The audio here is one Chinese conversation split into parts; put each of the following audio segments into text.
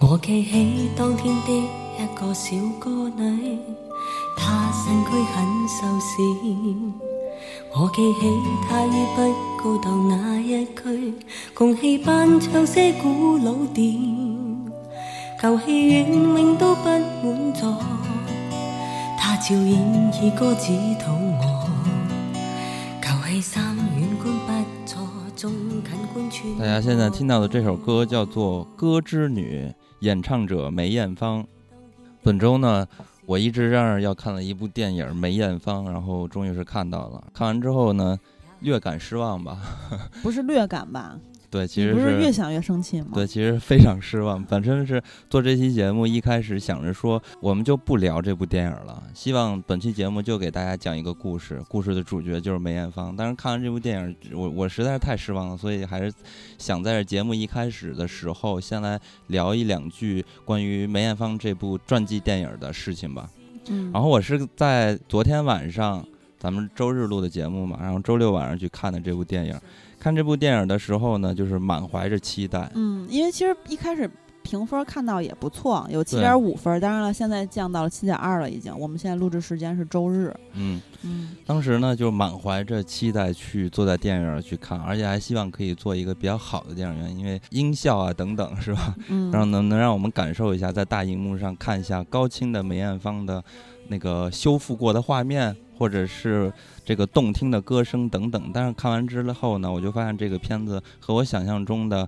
我记起当天的一个小歌女，她身躯很瘦小。我记起她于不高档那一区，共戏班唱些古老调，旧戏院永都不满座。她照演以歌指讨我，旧戏三院观不错，中近观穿。大家现在听到的这首歌叫做《歌之女》，演唱者梅艳芳。本周呢，我一直嚷嚷要看了一部电影《梅艳芳》，然后终于是看到了。看完之后呢，略感失望吧。不是略感吧？对，其实不是越想越生气吗？对，其实非常失望。反正是做这期节目一开始想着说，我们就不聊这部电影了，希望本期节目就给大家讲一个故事，故事的主角就是梅艳芳。但是看完这部电影，我我实在是太失望了，所以还是想在节目一开始的时候先来聊一两句关于梅艳芳这部传记电影的事情吧。嗯，然后我是在昨天晚上咱们周日录的节目嘛，然后周六晚上去看的这部电影。看这部电影的时候呢，就是满怀着期待。嗯，因为其实一开始评分看到也不错，有七点五分，当然了，现在降到了七点二了，已经。我们现在录制时间是周日。嗯嗯，当时呢就满怀着期待去坐在电影院去看，而且还希望可以做一个比较好的电影院，因为音效啊等等是吧？嗯，然后能能让我们感受一下在大荧幕上看一下高清的梅艳芳的那个修复过的画面。或者是这个动听的歌声等等，但是看完之后呢，我就发现这个片子和我想象中的，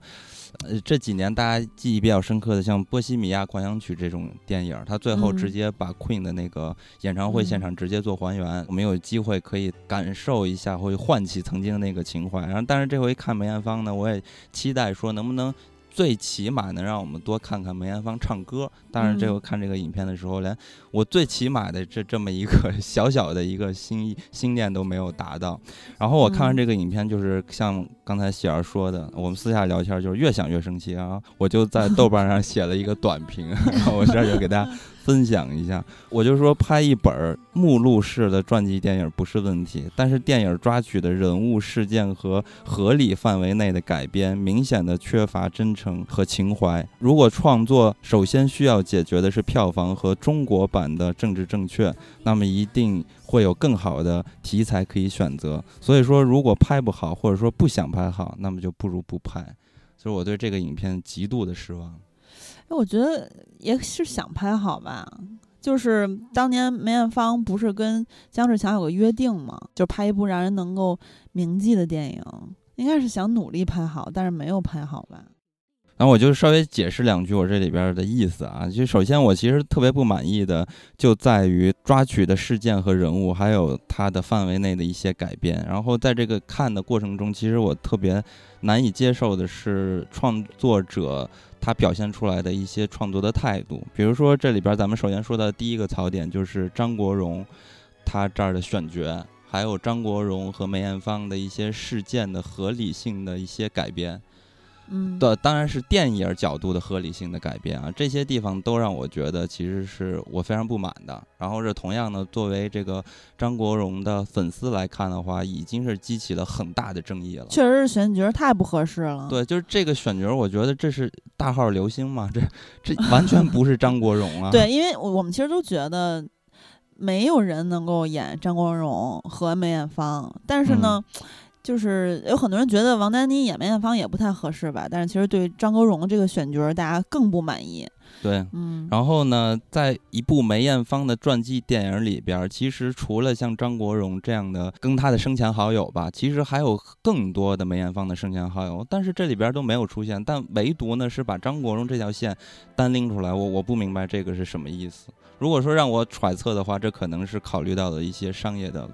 呃，这几年大家记忆比较深刻的，像《波西米亚狂想曲》这种电影，它最后直接把 Queen 的那个演唱会现场直接做还原，我们有机会可以感受一下，会唤起曾经的那个情怀。然后，但是这回看梅艳芳呢，我也期待说能不能。最起码能让我们多看看梅艳芳唱歌。但是这个看这个影片的时候，连我最起码的这这么一个 小小的一个心意心念都没有达到。然后我看完这个影片，就是像刚才喜儿说的，我们私下聊天就是越想越生气啊！我就在豆瓣上写了一个短评，然后我这就给大家。分享一下，我就说拍一本目录式的传记电影不是问题，但是电影抓取的人物事件和合理范围内的改编，明显的缺乏真诚和情怀。如果创作首先需要解决的是票房和中国版的政治正确，那么一定会有更好的题材可以选择。所以说，如果拍不好，或者说不想拍好，那么就不如不拍。所以我对这个影片极度的失望。我觉得也是想拍好吧，就是当年梅艳芳不是跟姜志强有个约定吗？就拍一部让人能够铭记的电影，应该是想努力拍好，但是没有拍好吧。然后我就稍微解释两句我这里边的意思啊，就首先我其实特别不满意的就在于抓取的事件和人物，还有它的范围内的一些改编。然后在这个看的过程中，其实我特别难以接受的是创作者。他表现出来的一些创作的态度，比如说这里边咱们首先说的第一个槽点就是张国荣，他这儿的选角，还有张国荣和梅艳芳的一些事件的合理性的一些改编。嗯，的当然是电影角度的合理性的改变啊，这些地方都让我觉得其实是我非常不满的。然后这同样呢，作为这个张国荣的粉丝来看的话，已经是激起了很大的争议了。确实是选角太不合适了。对，就是这个选角，我觉得这是大号流星嘛，这这完全不是张国荣啊。对，因为我们其实都觉得没有人能够演张国荣和梅艳芳，但是呢。就是有很多人觉得王丹妮演梅艳芳也不太合适吧，但是其实对张国荣这个选角，大家更不满意。对，嗯。然后呢，在一部梅艳芳的传记电影里边，其实除了像张国荣这样的跟他的生前好友吧，其实还有更多的梅艳芳的生前好友，但是这里边都没有出现，但唯独呢是把张国荣这条线单拎出来，我我不明白这个是什么意思。如果说让我揣测的话，这可能是考虑到了一些商业的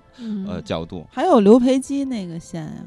呃角度。还有刘培基那个线呀？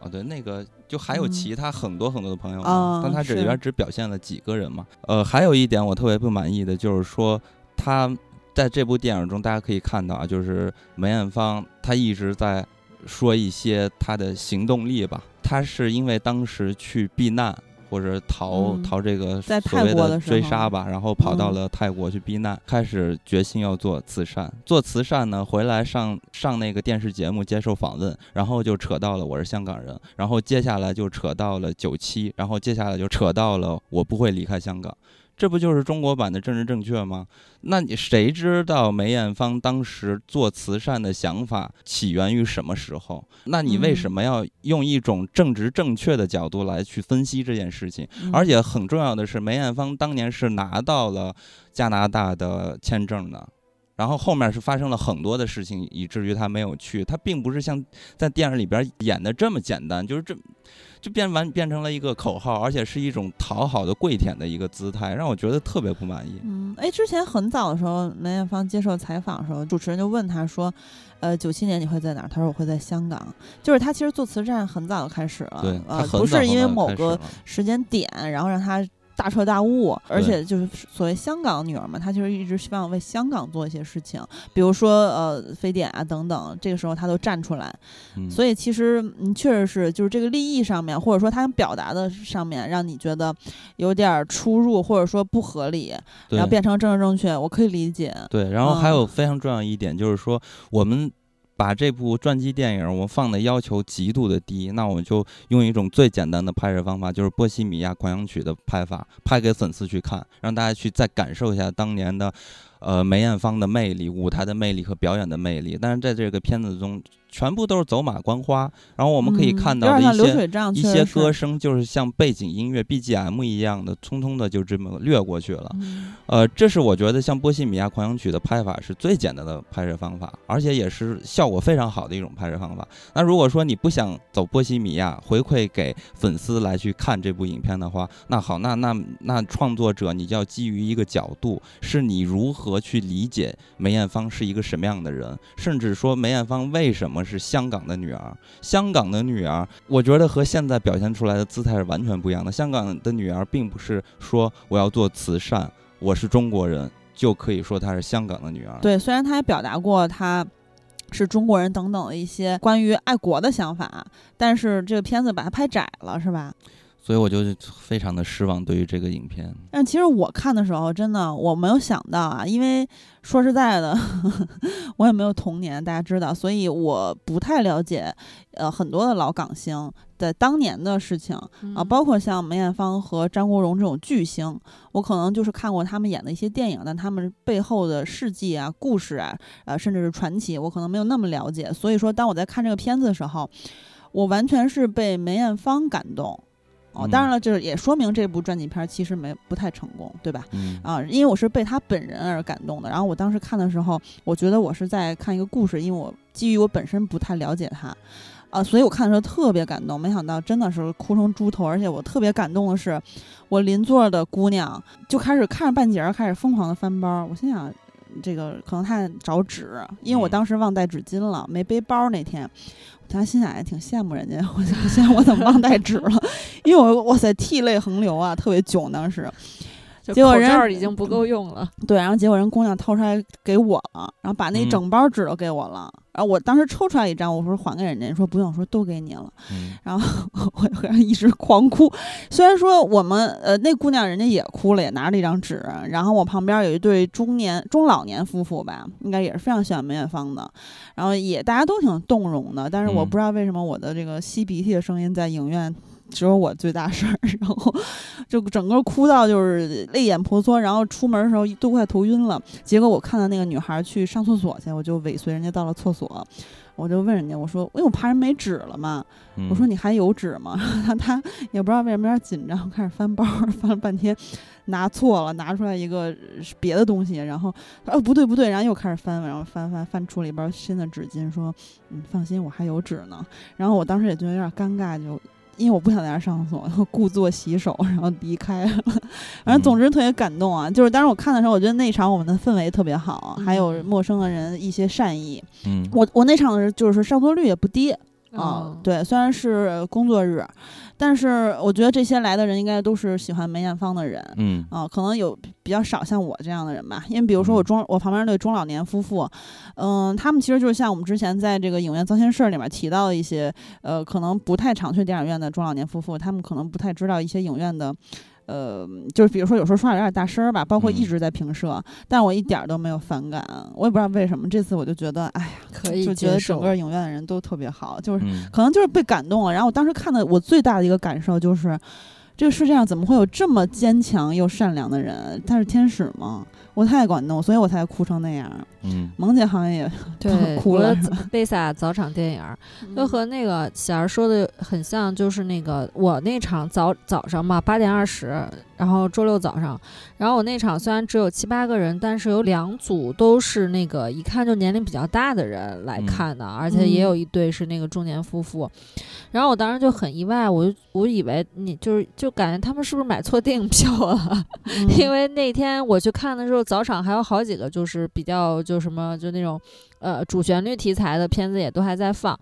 哦，对，那个就还有其他很多很多的朋友，但他这里边只表现了几个人嘛。呃，还有一点我特别不满意的就是说，他在这部电影中，大家可以看到啊，就是梅艳芳她一直在说一些她的行动力吧，她是因为当时去避难。或者逃逃这个所谓的追杀吧，然后跑到了泰国去避难，开始决心要做慈善。做慈善呢，回来上上那个电视节目接受访问，然后就扯到了我是香港人，然后接下来就扯到了九七，然后接下来就扯到了我不会离开香港。这不就是中国版的政治正确吗？那你谁知道梅艳芳当时做慈善的想法起源于什么时候？那你为什么要用一种政治正确的角度来去分析这件事情？嗯而且很重要的是，梅艳芳当年是拿到了加拿大的签证的。然后后面是发生了很多的事情，以至于他没有去。他并不是像在电影里边演的这么简单，就是这就变完变成了一个口号，而且是一种讨好的跪舔的一个姿态，让我觉得特别不满意。嗯，哎，之前很早的时候，梅艳芳接受采访的时候，主持人就问他说：“呃，九七年你会在哪儿？”他说：“我会在香港。”就是他其实做慈善很早就开始了，对，呃，不是因为某个时间点，然后让她大彻大悟，而且就是所谓香港女儿嘛，她其实一直希望为香港做一些事情，比如说呃非典啊等等，这个时候她都站出来。嗯所以其实嗯，确实是就是这个利益上面，或者说她想表达的上面，让你觉得有点儿出入，或者说不合理，然后变成政治正确，我可以理解。对，然后还嗯有非常重要一点就是说，我们把这部传记电影我放的要求极度的低，那我们就用一种最简单的拍摄方法，就是《波西米亚狂想曲》的拍法，拍给粉丝去看，让大家去再感受一下当年的。呃，梅艳芳的魅力、舞台的魅力和表演的魅力，但是在这个片子中，全部都是走马观花。然后我们可以嗯看到的一些一些歌声，就是像背景音乐 BGM 一样的，匆匆的就这么掠过去了。嗯呃，这是我觉得像《波西米亚狂想曲》的拍法是最简单的拍摄方法，而且也是效果非常好的一种拍摄方法。那如果说你不想走波西米亚，回馈给粉丝来去看这部影片的话，那好，那那那创作者你就要基于一个角度，是你如何何去理解梅艳芳是一个什么样的人，甚至说梅艳芳为什么是香港的女儿。香港的女儿，我觉得和现在表现出来的姿态是完全不一样的。香港的女儿并不是说我要做慈善。我是中国人，就可以说她是香港的女儿。对，虽然他也表达过她是中国人等等的一些关于爱国的想法，但是这个片子把它拍窄了，是吧？所以我就非常的失望对于这个影片。但其实我看的时候，真的我没有想到啊，因为说实在的，我也没有童年，大家知道，所以我不太了解，呃，很多的老港星在当年的事情啊，包括像梅艳芳和张国荣这种巨星，我可能就是看过他们演的一些电影，但他们背后的事迹啊、故事啊，呃，甚至是传奇，我可能没有那么了解。所以说，当我在看这个片子的时候，我完全是被梅艳芳感动。哦，当然了，就是也说明这部传记片儿其实没不太成功，对吧？嗯啊，因为我是被他本人而感动的。然后我当时看的时候，我觉得我是在看一个故事，因为我基于我本身不太了解他，啊，所以我看的时候特别感动。没想到真的是哭成猪头，而且我特别感动的是，我邻座的姑娘就开始看着半截儿，开始疯狂的翻包。我心想，这个可能她找纸，因为我嗯当时忘带纸巾了，没背包那天。他心想也挺羡慕人家，我想想我怎么忘带纸了，因为我哇塞涕泪横流啊，特别囧当时。结果人口罩已经不够用了。对，然后结果人姑娘掏出来给我了，然后把那整包纸都给我了。然后我当时抽出来一张，我说还给人家，人说不用，说都给你了。嗯然后我我一直狂哭，虽然说我们呃那姑娘人家也哭了，也拿着一张纸，然后我旁边有一对中年中老年夫妇吧，应该也是非常喜欢梅艳芳的，然后也大家都挺动容的，但是我嗯不知道为什么我的这个吸鼻涕的声音在影院。只有我最大声儿，然后就整个哭到就是泪眼婆娑，然后出门的时候都快头晕了。结果我看到那个女孩去上厕所去，我就尾随人家到了厕所，我就问人家，我说，因为我怕人没纸了嘛，嗯我说你还有纸吗？他他也不知道为什么有点紧张，开始翻包，翻了半天，拿错了，拿出来一个呃别的东西，然后哦不对不对，然后又开始翻，然后翻翻翻出了一包新的纸巾，说嗯放心，我还有纸呢。然后我当时也觉得有点尴尬，就。因为我不想在那儿上厕所，然 后故作洗手，然后离开了。反正总之特别感动啊！就是当时我看的时候，我觉得那场我们的氛围特别好，还有嗯陌生的人一些善意。嗯我我那场就是上座率也不低，啊、哦，对，虽然是工作日，但是我觉得这些来的人应该都是喜欢梅艳芳的人。嗯啊、可能有比较少像我这样的人吧，因为比如说我嗯中我旁边那对中老年夫妇，嗯、他们其实就是像我们之前在这个影院糟心事儿里面提到的一些，呃，可能不太常去电影院的中老年夫妇，他们可能不太知道一些影院的。呃，就是比如说有时候说话有点大声儿吧，包括一嗯直在平射，但我一点儿都没有反感，我也不知道为什么。这次我就觉得，哎呀，可以就觉得整。个影院的人都特别好，就是嗯可能就是被感动了。然后我当时看的，我最大的一个感受就是，这个世界上怎么会有这么坚强又善良的人？他是天使吗？我太感动，所以我才哭成那样。嗯。萌姐好像也对，哭的了是吧贝萨早场电影儿就和那个喜儿说的很像，就是那个我那场早早上嘛，八点二十，然后周六早上，然后我那场虽然只有七八个人，但是有两组都是那个一看就年龄比较大的人来嗯看的，而且也嗯有一对是那个中年夫妇，然后我当时就很意外，我就我以为你就是就感觉他们是不是买错电影票了，嗯。因为那天我去看的时候，早场还有好几个就是比较就什么就那种呃主旋律题材的片子也都还在放。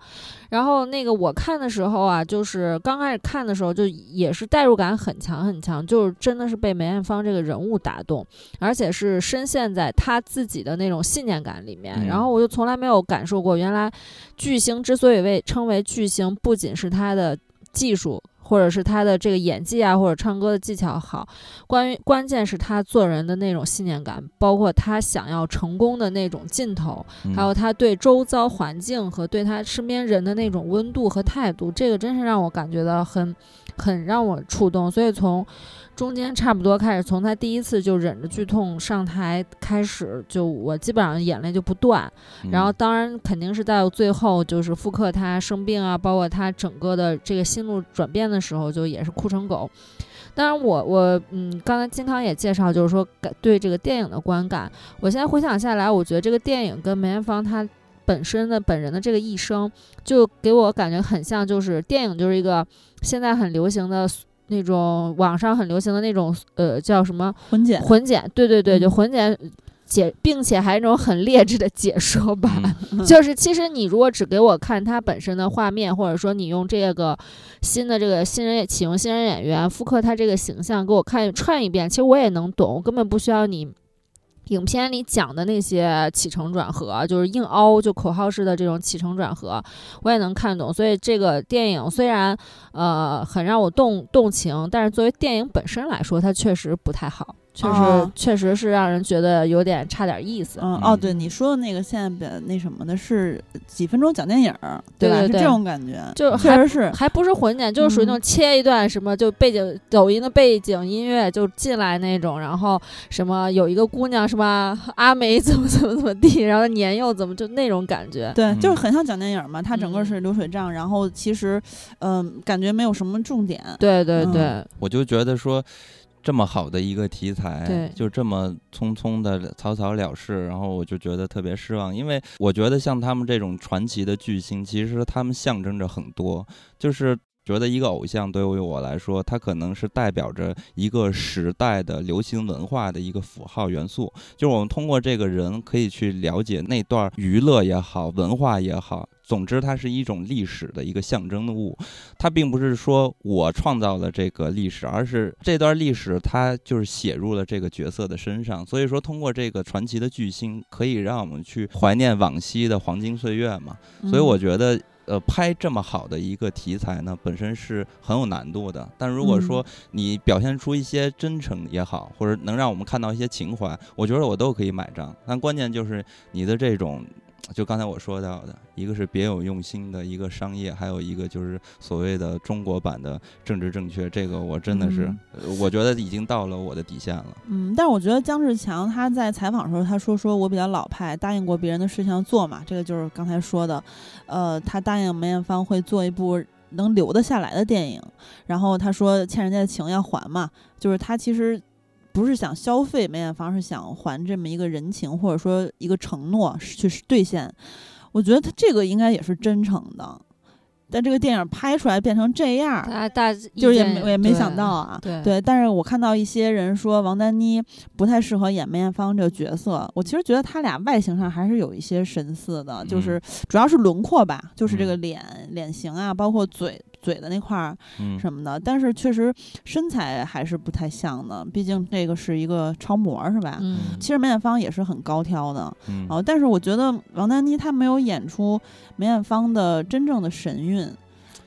然后那个我看的时候啊，就是刚开始看的时候就也是代入感很强很强，就是真的是被梅艳芳这个人物打动，而且是深陷在她自己的那种信念感里面。嗯然后我就从来没有感受过，原来巨星之所以被称为巨星，不仅是他的技术。或者是他的这个演技啊，或者唱歌的技巧好，关于关键是他做人的那种信念感，包括他想要成功的那种劲头，嗯还有他对周遭环境和对他身边人的那种温度和态度，这个真是让我感觉到很很让我触动。所以从中间差不多开始，从他第一次就忍着剧痛上台开始，就我基本上眼泪就不断。嗯然后当然肯定是在最后就是复刻他生病啊，包括他整个的这个心路转变的时候，就也是哭成狗。当然我，我嗯，刚才金康也介绍，就是说感对这个电影的观感。我现在回想下来，我觉得这个电影跟梅艳芳她本身的本人的这个一生，就给我感觉很像，就是电影就是一个现在很流行的那种网上很流行的那种呃叫什么混剪，混剪，对对对，就嗯混剪解，并且还有那种很劣质的解说 版。嗯就是其实你如果只给我看它本身的画面，或者说你用这个新的这个新人启用新人演员复刻他这个形象给我看串一遍，其实我也能懂，我根本不需要你。影片里讲的那些起承转合，就是硬凹，就口号式的这种起承转合，我也能看懂。所以这个电影虽然呃很让我动动情，但是作为电影本身来说，它确实不太好，确实、哦确实是让人觉得有点差点意思。嗯哦，嗯对你说的那个现在比那什么的是几分钟讲电影对，吧？对对对是这种感觉，就还确实是。还不是混剪，就是属于那种嗯切一段什么，就背景抖音的背景音乐就进来那种，然后什么有一个姑娘什么阿梅怎么怎么怎么地，然后年幼怎么就那种感觉。对，就是嗯很像讲电影儿嘛，它整个嗯是流水账，然后其实，嗯、感觉没有什么重点。对对嗯对，我就觉得说，这么好的一个题材对，就这么匆匆的草草了事，然后我就觉得特别失望。因为我觉得像他们这种传奇的巨星，其实他们象征着很多，就是。觉得一个偶像对于我来说，它可能是代表着一个时代的流行文化的一个符号元素。就是我们通过这个人可以去了解那段娱乐也好，文化也好，总之它是一种历史的一个象征物。它并不是说我创造了这个历史，而是这段历史它就是写入了这个角色的身上。所以说，通过这个传奇的巨星，可以让我们去怀念往昔的黄金岁月嘛。所以我嗯觉得。呃，拍这么好的一个题材呢，本身是很有难度的。但如果说你表现出一些真诚也好，或者能让我们看到一些情怀，我觉得我都可以买账。但关键就是你的这种，就刚才我说到的，一个是别有用心的一个商业，还有一个就是所谓的中国版的政治正确。这个我真的是，呃我觉得已经到了我的底线了。嗯，但是我觉得姜志强他在采访的时候，他说说我比较老派，答应过别人的事情要做嘛，这个就是刚才说的，呃，他答应梅艳芳会做一部能留得下来的电影，然后他说欠人家的情要还嘛，就是他其实不是想消费梅艳芳，是想还这么一个人情或者说一个承诺去兑现，我觉得他这个应该也是真诚的。但这个电影拍出来变成这样儿，大大就是也没我也没想到啊，对。对，但是我看到一些人说王丹妮不太适合演梅艳芳这个角色，我其实觉得他俩外形上还是有一些神似的，嗯。就是主要是轮廓吧，就是这嗯。个脸、脸型啊，包括嘴嘴的那块儿嗯，什么的，但是确实身材还是不太像的，毕竟这个是一个超模是吧？嗯，其实梅艳芳也是很高挑的，嗯。哦，但是我觉得王丹妮她没有演出梅艳芳的真正的神韵，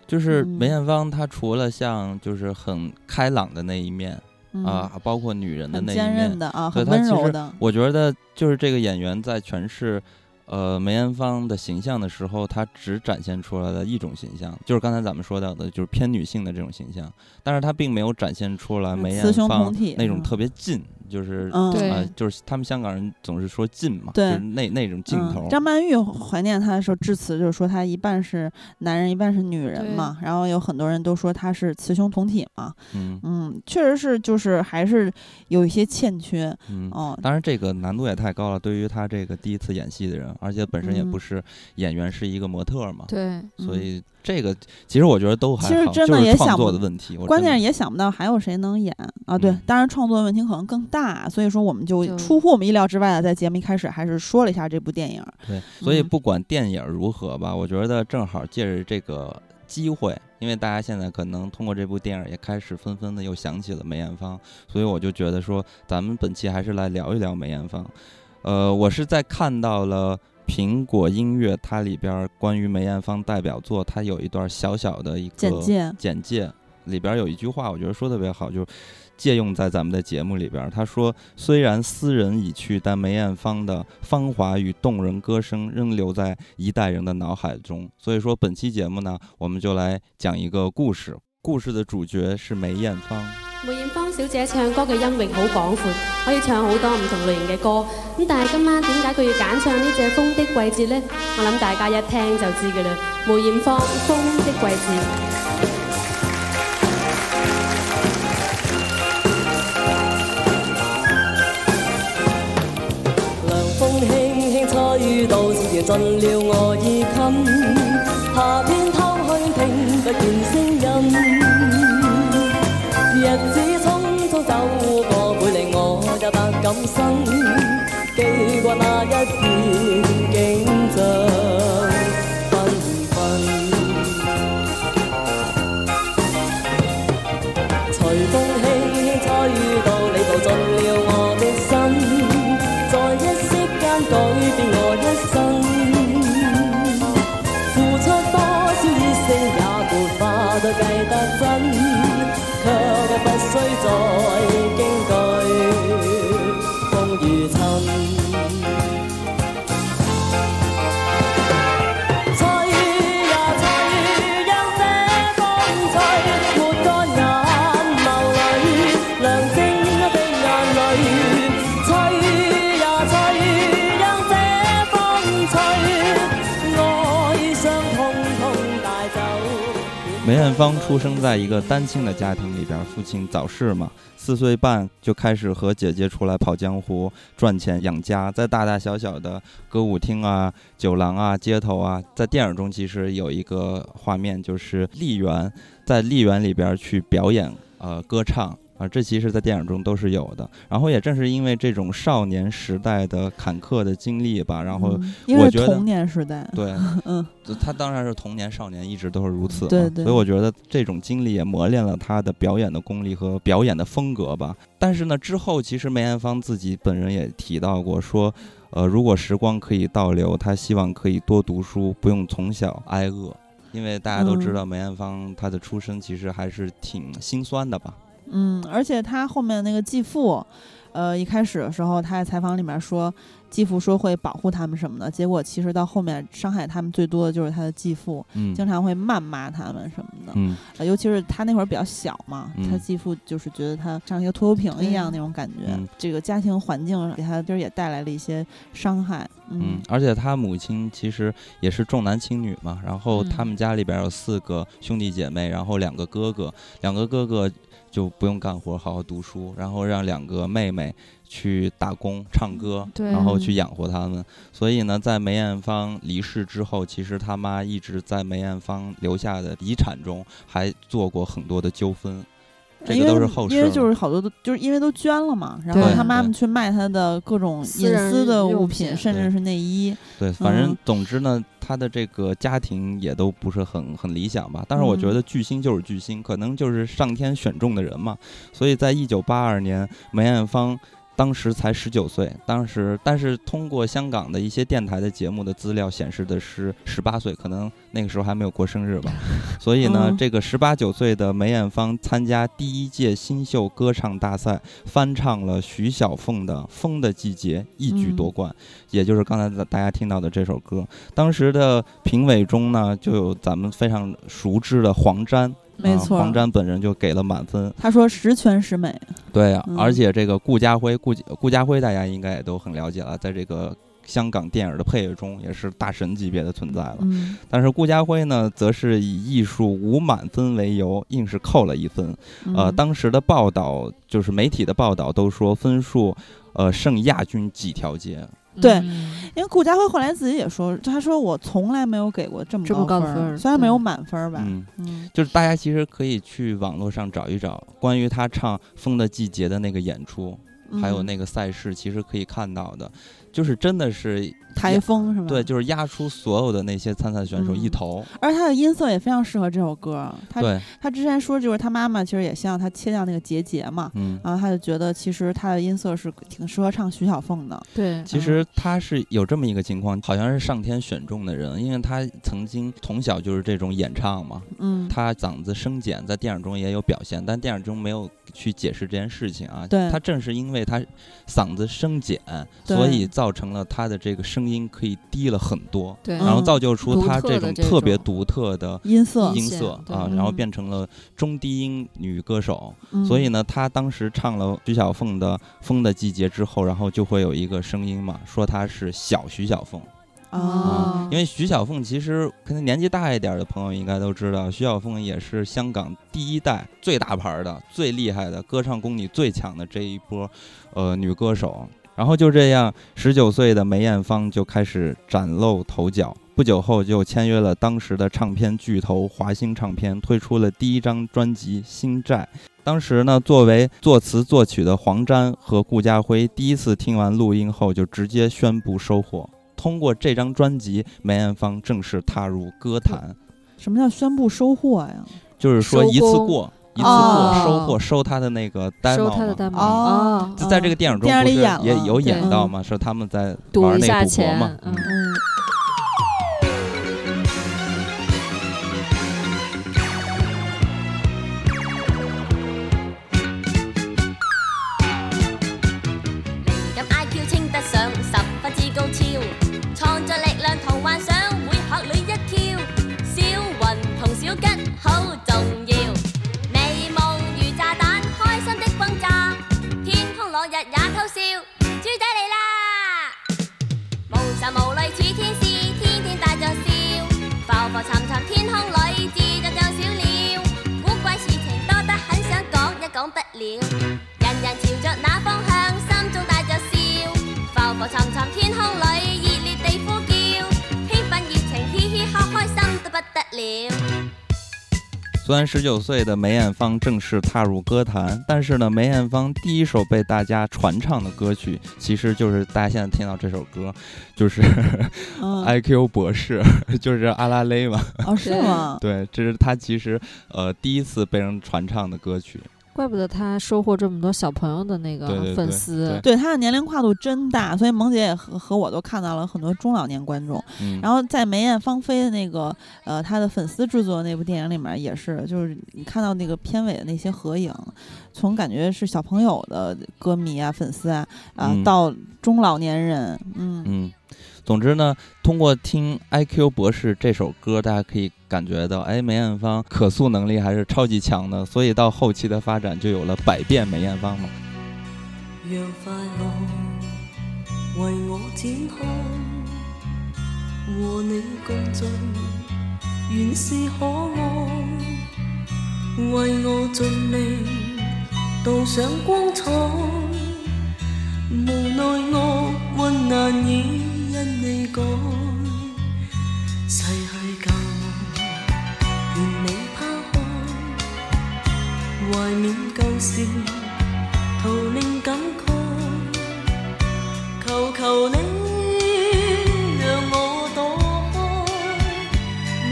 就是嗯。梅艳芳，她除了像就是很开朗的那一面嗯、啊，包括女人的那一面坚韧，的啊，很温柔的，我觉得就是这个演员在诠释，呃梅艳芳的形象的时候，她只展现出来了一种形象，就是刚才咱们说到的，就是偏女性的这种形象，但是她并没有展现出来梅艳芳那种特别近，就是嗯对呃，就是他们香港人总是说近嘛，对就是那那种镜头。嗯。张曼玉怀念他的时候致辞就是说他一半是男人，一半是女人嘛。然后有很多人都说他是雌雄同体嘛。嗯嗯，确实是，就是还是有一些欠缺。嗯。哦，当然，这个难度也太高了。对于他这个第一次演戏的人，而且本身也嗯不是演员，是一个模特嘛，对，嗯所以这个其实我觉得都还好，其实真的就是创也想不作的问题。关键是也想不到还有谁能演啊。对，嗯当然创作问题可能更大，所以说我们就就出乎我们意料之外的，在节目一开始还是说了一下这部电影。对，所以嗯不管电影如何吧，我觉得正好借着这个机会，因为大家现在可能通过这部电影也开始纷纷的又想起了梅艳芳，所以我就觉得说，咱们本期还是来聊一聊梅艳芳。呃，我是在看到了苹果音乐它里边关于梅艳芳代表作，它有一段小小的一个简介，简介里边有一句话，我觉得说特别好，就是借用在咱们的节目里边。他说：“虽然斯人已去，但梅艳芳的芳华与动人歌声仍留在一代人的脑海中。”所以说，本期节目呢，我们就来讲一个故事。故事的主角是梅艳芳。梅艳芳小姐唱歌嘅音域好广阔，可以唱好多唔同类型嘅歌。咁但系今晚点解佢要拣唱呢只《风的季节》呢？我谂大家一听就知㗎啦。梅艳芳《风的季节》。到，似搖盡了我衣襟。夏天偷去听不见声音，日子匆匆走過，會令我也百感生。记挂那一片芳出生在一个单亲的家庭里边，父亲早逝嘛，四岁半就开始和姐姐出来跑江湖赚钱养家，在大大小小的歌舞厅啊、酒廊啊、街头啊，在电影中其实有一个画面，就是丽媛在丽媛里边去表演呃歌唱。啊，这其实，在电影中都是有的。然后也正是因为这种少年时代的坎坷的经历吧，然后我觉得是童年时代，对，嗯，他当然是童年少年，一直都是如此嘛。对对所以我觉得这种经历也磨练了他的表演的功力和表演的风格吧。但是呢，之后其实梅艳芳自己本人也提到过，说，呃，如果时光可以倒流，他希望可以多读书，不用从小挨饿。因为大家都知嗯道梅艳芳她的出身其实还是挺心酸的吧。嗯，而且他后面那个继父，呃，一开始的时候他在采访里面说，继父说会保护他们什么的，结果其实到后面伤害他们最多的就是他的继父，嗯经常会谩骂他们什么的。嗯呃尤其是他那会儿比较小嘛，他嗯继父就是觉得他像一个拖油瓶一样那种感觉，嗯这个家庭环境给他就是也带来了一些伤害。嗯，而且他母亲其实也是重男轻女嘛，然后他嗯们家里边有四个兄弟姐妹，然后两个哥哥，两个哥哥就不用干活，好好读书，然后让两个妹妹去打工唱歌，然后去养活他们。所以呢，在梅艳芳离世之后，其实他妈一直在梅艳芳留下的遗产中还做过很多的纠纷。这个都是后事因为就是好多都就是因为都捐了嘛，然后对他妈妈去卖他的各种隐私的物品，甚至是内衣。对，反正嗯总之呢，他的这个家庭也都不是很很理想吧。但是我觉嗯得巨星就是巨星，可能就是上天选中的人嘛。所以在一九八二年，梅艳芳当时才十九岁，当时但是通过香港的一些电台的节目的资料显示的是十八岁，可能那个时候还没有过生日吧。所以呢，嗯这个十八九岁的梅艳芳参加第一届新秀歌唱大赛，翻唱了徐小凤的《风的季节》，一举夺冠，也就是刚才大家听到的这首歌。当时的评委中呢，就有咱们非常熟知的黄沾。啊没错黄沾本人就给了满分。他说十全十美，对啊，嗯而且这个顾家辉，顾顾家辉大家应该也都很了解了，在这个香港电影的配乐中也是大神级别的存在了。嗯但是顾家辉呢，则是以艺术无满分为由，硬是扣了一分。呃，嗯当时的报道就是媒体的报道都说分数，呃，胜亚军几条街。对嗯。因为顾家辉后来自己也说，他说我从来没有给过这么高分虽然没有满分儿吧，嗯，嗯。就是大家其实可以去网络上找一找关于他唱《风的季节》的那个演出，还有嗯。那个赛事，其实可以看到的，就是真的是台风是吗？对，就是压出所有的那些参赛选手嗯一头。而他的音色也非常适合这首歌。他对，他之前说，就是他妈妈其实也希望他切掉那个结节嘛，嗯。然后他就觉得其实他的音色是挺适合唱徐小凤的。对，其实他是有这么一个情况，好像是上天选中的人，因为他曾经从小就是这种演唱嘛，嗯，他嗓子声减，在电影中也有表现，但电影中没有去解释这件事情啊。对他正是因为他嗓子声减，所以造成了他的这个声音可以低了很多，对，嗯然后造就出独他这种特别独特的音色，音色啊，嗯。然后变成了中低音女歌手。嗯。所以呢，她当时唱了徐小凤的《风的季节》之后，然后就会有一个声音嘛，说她是小徐小凤。啊哦，因为徐小凤其实可能年纪大一点的朋友应该都知道，徐小凤也是香港第一代最大牌的、最厉害的歌唱功底最强的这一波呃女歌手。然后就这样，十九岁的梅艳芳就开始崭露头角。不久后就签约了当时的唱片巨头华星唱片，推出了第一张专辑《新债》。当时呢，作为作词作曲的黄沾和顾家辉第一次听完录音后，就直接宣布收获。通过这张专辑，梅艳芳正式踏入歌坛，什么叫宣布收获呀？就是说一次过，一次哦过收获收他的那个 demo 收他的嘛 demo 哦就在这个电影中不是也有演到吗？是他们在赌一玩那个赌博下钱嘛？嗯了。人人朝着那方向，心中帶着笑，浮浮沉沉天空裏熱烈地呼叫，興奮熱情，嘻嘻哈開心得不得了。虽然十九岁的梅艳芳正式踏入歌坛，但是呢，梅艳芳第一首被大家传唱的歌曲，其实就是大家现在听到这首歌，就是嗯 IQ 博士，就是阿拉蕾嘛。哦是吗？对，这是她其实呃第一次被人传唱的歌曲。怪不得他收获这么多小朋友的那个对对对粉丝。对他的年龄跨度真大，所以萌姐也和和我都看到了很多中老年观众。嗯，然后在梅艳芳菲的那个呃，她的粉丝制作的那部电影里面也是，就是你看到那个片尾的那些合影，从感觉是小朋友的歌迷啊、粉丝啊啊、嗯到中老年人，嗯嗯，总之呢，通过听《IQ 博士》这首歌，大家可以感觉到，哎，梅艳芳可塑能力还是超級强的，所以到后期的發展就有了百變梅艳芳嘛。讓快樂為我展開，和你共聚，原是可愛，為我盡力導上光彩。无奈我运难以因你改，逝去旧梦，愿你抛开，怀缅旧时，徒令感慨。求求你让我躲开，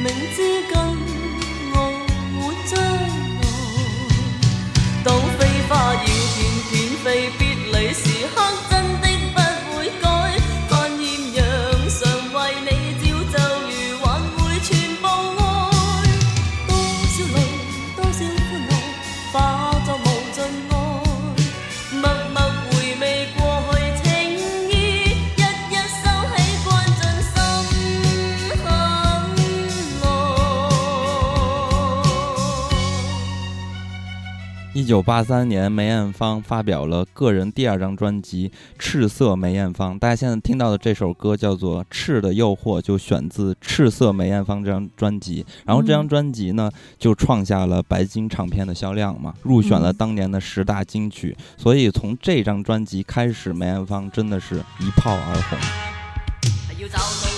明知今我满将难，当飞花。九八三年，梅艳芳发表了个人第二张专辑《赤色梅艳芳》，大家现在听到的这首歌叫做《赤的诱惑》，就选自《赤色梅艳芳》这张专辑。然后这张专辑呢，就创下了白金唱片的销量嘛，入选了当年的十大金曲。所以从这张专辑开始，梅艳芳真的是一炮而红。要找到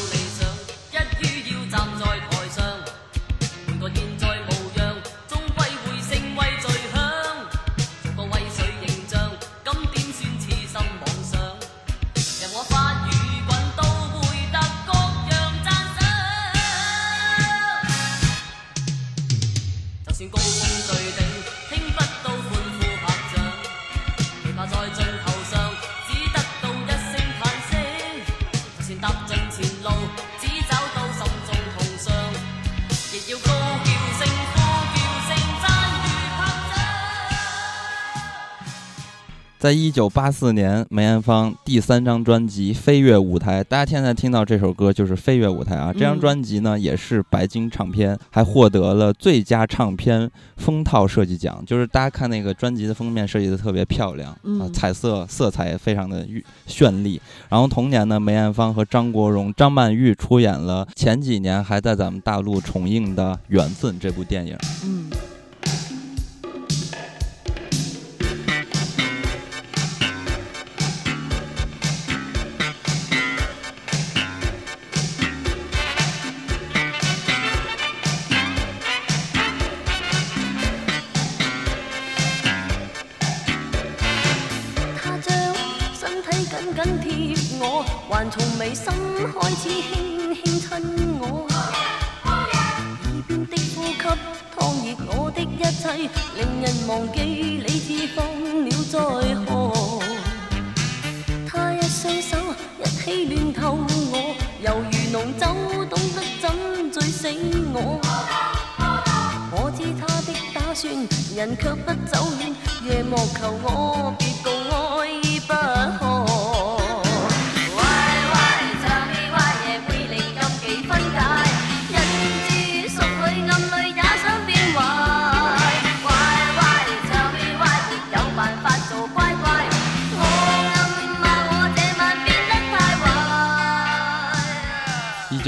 在一九八四年，梅艳芳第三张专辑《飞跃舞台》，大家现在听到这首歌就是《飞跃舞台》啊。这张嗯专辑呢也是白金唱片，还获得了最佳唱片封套设计奖。就是大家看那个专辑的封面设计的特别漂亮啊，嗯彩色色彩也非常的郁绚丽。然后同年呢，梅艳芳和张国荣、张曼玉出演了前几年还在咱们大陆重映的《缘分》这部电影。嗯。開始輕輕親我。耳邊的呼吸燙熱我的一切，令人忘記理智放了在河。他一雙手一起亂透我，猶如浓酒懂得怎醉死我。我知他的打算，人卻不走遠，夜幕求我别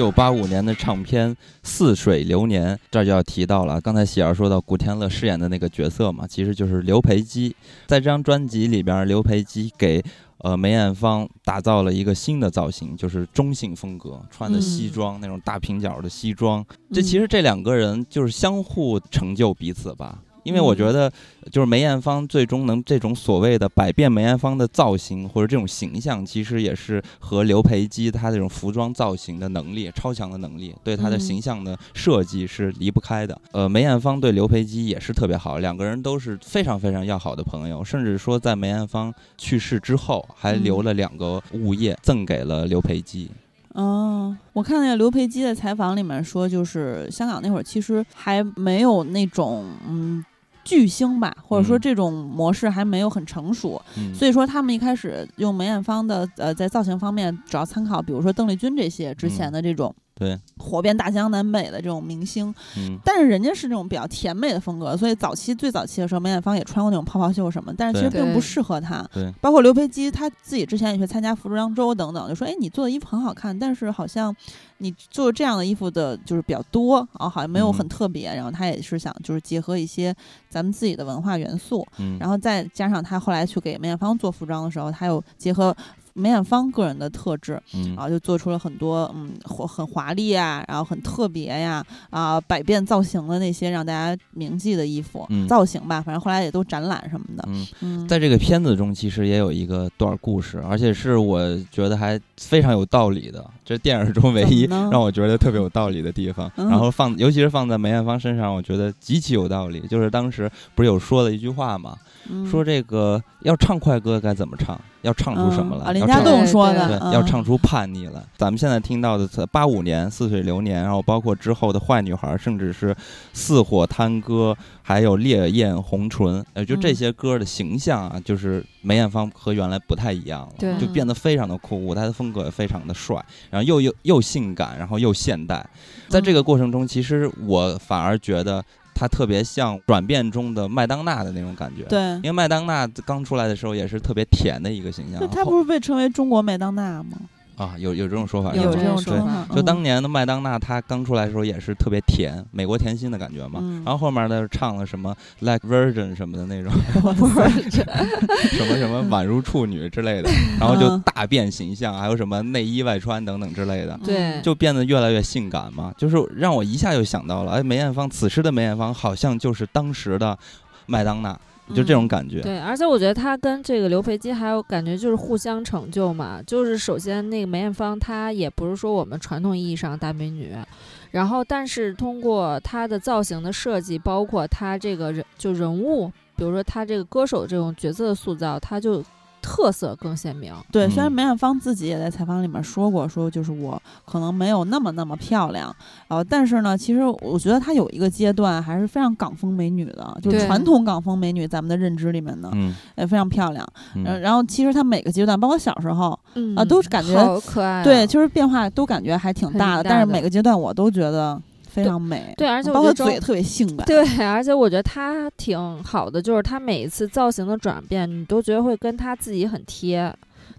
九八五年的唱片《似水流年》，这儿就要提到了，刚才喜儿说到古天乐饰演的那个角色嘛，其实就是刘培基。在这张专辑里边，刘培基给呃梅艳芳打造了一个新的造型，就是中性风格，穿的西装、那种大平角的西装。这其实这两个人就是相互成就彼此吧。因为我觉得，就是梅艳芳最终能这种所谓的百变梅艳芳的造型或者这种形象，其实也是和刘培基他这种服装造型的能力、超强的能力，对他的嗯形象的设计是离不开的。呃，梅艳芳对刘培基也是特别好，两个人都是非常非常要好的朋友，甚至说在梅艳芳去世之后，还留了两个物业赠给了刘培基。哦，我看那个刘培基的采访里面说，就是香港那会儿其实还没有那种嗯巨星吧，或者说嗯。这种模式还没有很成熟，嗯，所以说他们一开始用梅艳芳的呃在造型方面主要参考，比如说邓丽君这些之前嗯。的这种对，火遍大江南北的这种明星，嗯。但是人家是那种比较甜美的风格，所以早期最早期的时候，梅艳芳也穿过那种泡泡袖什么，但是其实并不适合她。对，包括刘培基他自己之前也去参加服装周等等，就说：“哎，你做的衣服很好看，但是好像你做这样的衣服的就是比较多啊，好像没有很嗯特别。然后他也是想就是结合一些咱们自己的文化元素，嗯，然后再加上他后来去给梅艳芳做服装的时候，他又结合梅艳芳个人的特质，嗯然后就做出了很多嗯华很华丽啊，然后很特别呀啊百变造型的那些让大家铭记的衣服、嗯造型吧，反正后来也都展览什么的。嗯。嗯，在这个片子中，其实也有一个段儿故事，而且是我觉得还非常有道理的。这电影中唯一让我觉得特别有道理的地方，嗯然后放，尤其是放在梅艳芳身上，我觉得极其有道理。就是当时不是有说了一句话嘛，嗯说这个要唱快歌该怎么唱，要唱出什么来？林家栋说的，要唱出叛逆来。咱们现在听到的八五年《似水流年》，然后包括之后的《坏女孩》，甚至是《似火贪歌》，还有《烈焰红唇》，呃，就这嗯些歌的形象啊，就是梅艳芳和原来不太一样了，对就变得非常的酷，舞台的风格也非常的帅，然后又又又性感，然后又现代。在这个过程中，其实我反而觉得。她特别像转变中的麦当娜的那种感觉。，对因，为麦当娜刚出来的时候也是特别甜的一个形象那。他不是被称为中国麦当娜吗？啊，有有这种说法，有有这种说法，就嗯当年的麦当娜，她刚出来的时候也是特别甜，美国甜心的感觉嘛。嗯然后后面呢，唱了什么 Like Virgin 什么的那种，什么什么 宛如处女之类的，然后就嗯大变形象，还有什么内衣外穿等等之类的，对就变得越来越性感嘛。就是让我一下就想到了，哎，梅艳芳此时的梅艳芳好像就是当时的麦当娜，就这种感觉。对，而且我觉得他跟这个刘培基还有感觉就是互相成就嘛。就是首先那个梅艳芳，她也不是说我们传统意义上的大美女，然后但是通过她的造型的设计，包括她这个人就人物，比如说她这个歌手这种角色的塑造，她就特色更鲜明。对，虽然嗯梅艳芳自己也在采访里面说过，说就是我可能没有那么那么漂亮，呃，但是呢，其实我觉得她有一个阶段还是非常港风美女的，就是传统港风美女，咱们的认知里面呢，嗯也非常漂亮。然后其实她每个阶段，包括小时候，嗯啊都是感觉好可爱啊、对，其实变化都感觉还挺大的，大的但是每个阶段我都觉得非常美。对而且我包括觉得嘴特别性感。对，而且我觉得她挺好的，就是她每一次造型的转变，你都觉得会跟她自己很贴。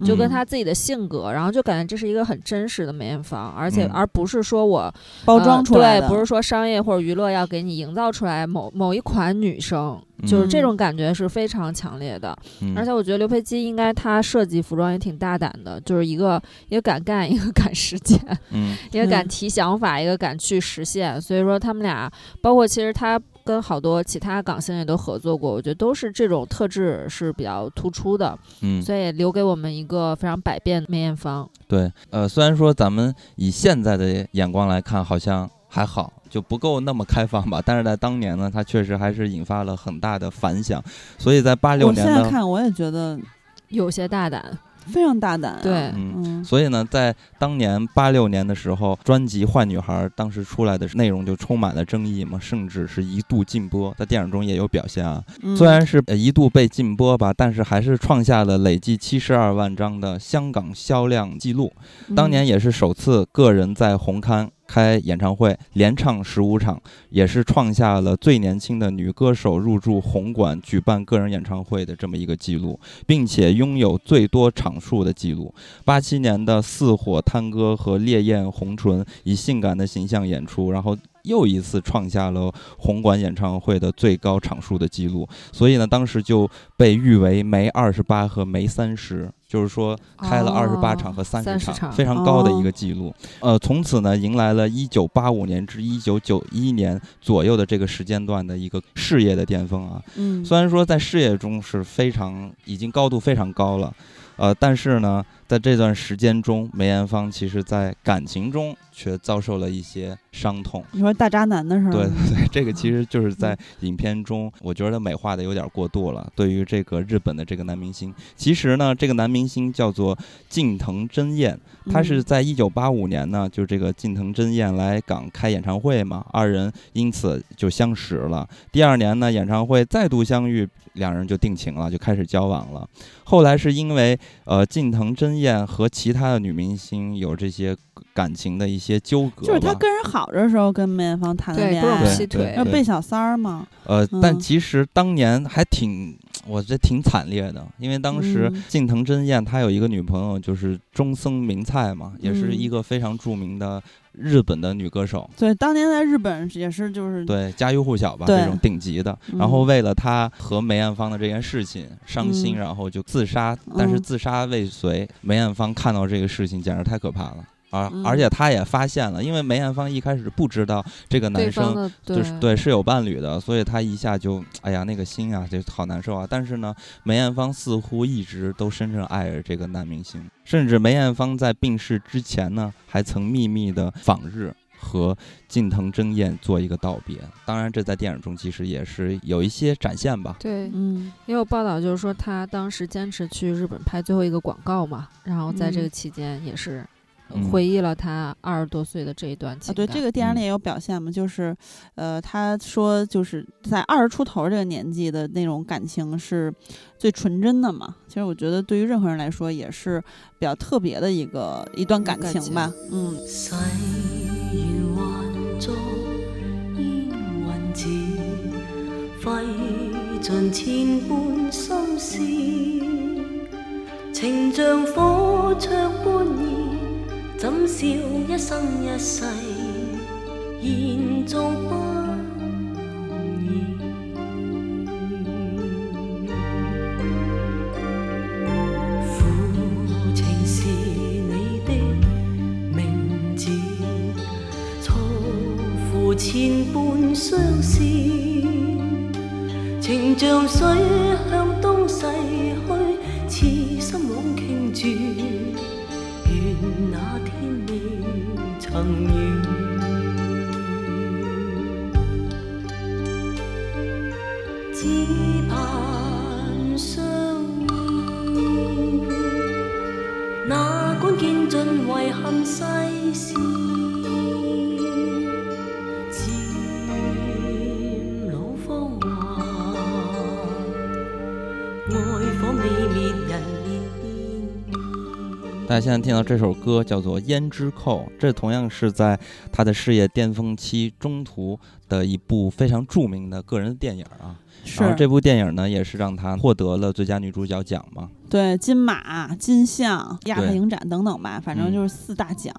就跟嗯她自己的性格，然后就感觉这是一个很真实的梅艳芳，而且、嗯而不是说我包装出来对，不是说商业或者娱乐要给你营造出来某某一款女生，就是这嗯种感觉是非常强烈的。嗯而且我觉得刘培基应该他设计服装也挺大胆的，就是一个一个敢干，一个敢实践，嗯一个敢嗯提想法，一个敢去实现。所以说他们俩，包括其实他跟好多其他港星也都合作过，我觉得都是这种特质是比较突出的，嗯，所以留给我们一个非常百变的梅艳芳。对，呃，虽然说咱们以现在的眼光来看，好像还好，就不够那么开放吧，但是在当年呢，它确实还是引发了很大的反响，所以在八六年我现在。看我也觉得有些大胆，非常大胆、啊。对嗯嗯，所以呢，在当年八六年的时候，专辑《坏女孩》当时出来的内容就充满了争议嘛，甚至是一度禁播，在电影中也有表现啊。嗯虽然是呃一度被禁播吧，但是还是创下了累计七十二万张的香港销量记录。当年嗯也是首次个人在红磡开演唱会，连唱十五场，也是创下了最年轻的女歌手入驻红馆举办个人演唱会的这么一个记录，并且拥有最多场数的记录。八七年的《似火探戈》和《烈焰红唇》以性感的形象演出，然后。又一次创下了红馆演唱会的最高场数的记录，所以呢，当时就被誉为梅二十八和梅三十，就是说开了二十八哦场和三十场，场非常高的一哦个记录。呃，从此呢，迎来了一九八五年至一九九一年左右的这个时间段的一个事业的巅峰啊。嗯，虽然说在事业中是非常已经高度非常高了，呃，但是呢，在这段时间中，梅艳芳其实在感情中却遭受了一些伤痛。你说大渣男的事儿，对对对，这个其实就是在影片中，我觉得美化的有点过度了。对于这个日本的这个男明星，其实呢，这个男明星叫做近藤真彦，他是嗯在一九八五年呢，就这个近藤真彦来港开演唱会嘛，二人因此就相识了。第二年呢，演唱会再度相遇，两人就定情了，就开始交往了。后来是因为呃近藤真彦和其他的女明星有这些感情的一些纠葛，就是他跟人好的时候跟梅艳芳谈的恋爱，对，不是劈腿那，被小三儿嘛，呃，但嗯。其实当年还挺，我这挺惨烈的，因为当时嗯近藤真彦他有一个女朋友，就是中森明菜嘛，也是嗯一个非常著名的日本的女歌手，对，当年在日本也是就是对，家喻户晓吧，这种顶级的。然后嗯为了他和梅艳芳的这件事情伤心，嗯然后就自杀，但是嗯自杀未遂。梅艳芳看到这个事情，简直太可怕了。而嗯而且他也发现了，因为梅艳芳一开始不知道这个男生就是对是有伴侣的，所以他一下就哎呀那个心啊，就好难受啊。但是呢，梅艳芳似乎一直都深深爱着这个男明星，甚至梅艳芳在病逝之前呢，还曾秘密的访日和近藤真彦做一个道别。当然，这在电影中其实也是有一些展现吧。对，嗯也有报道就是说他当时坚持去日本拍最后一个广告嘛，然后在这个嗯期间也是嗯回忆了他二十多岁的这一段情啊，对，这个电影里嗯也有表现嘛，就是，呃，他说就是在二十出头这个年纪的那种感情是最纯真的嘛。其实我觉得对于任何人来说也是比较特别的一个一段感感情情吧。嗯，誓願還作煙雲字，费尽千般心思，情像火灼般热，怎笑？一生一世，延续不容易。负情是你的名字，错付千般相思，情像水向东逝去，痴心枉倾注，曾遇。只盼相依，哪管见尽遗憾世事，大家现在听到这首歌叫做《胭脂扣》，这同样是在他的事业巅峰期中途的一部非常著名的个人电影啊。然后是这部电影呢，也是让他获得了最佳女主角奖嘛。对金马、金像、亚太影展等等吧，反正嗯就是四大奖。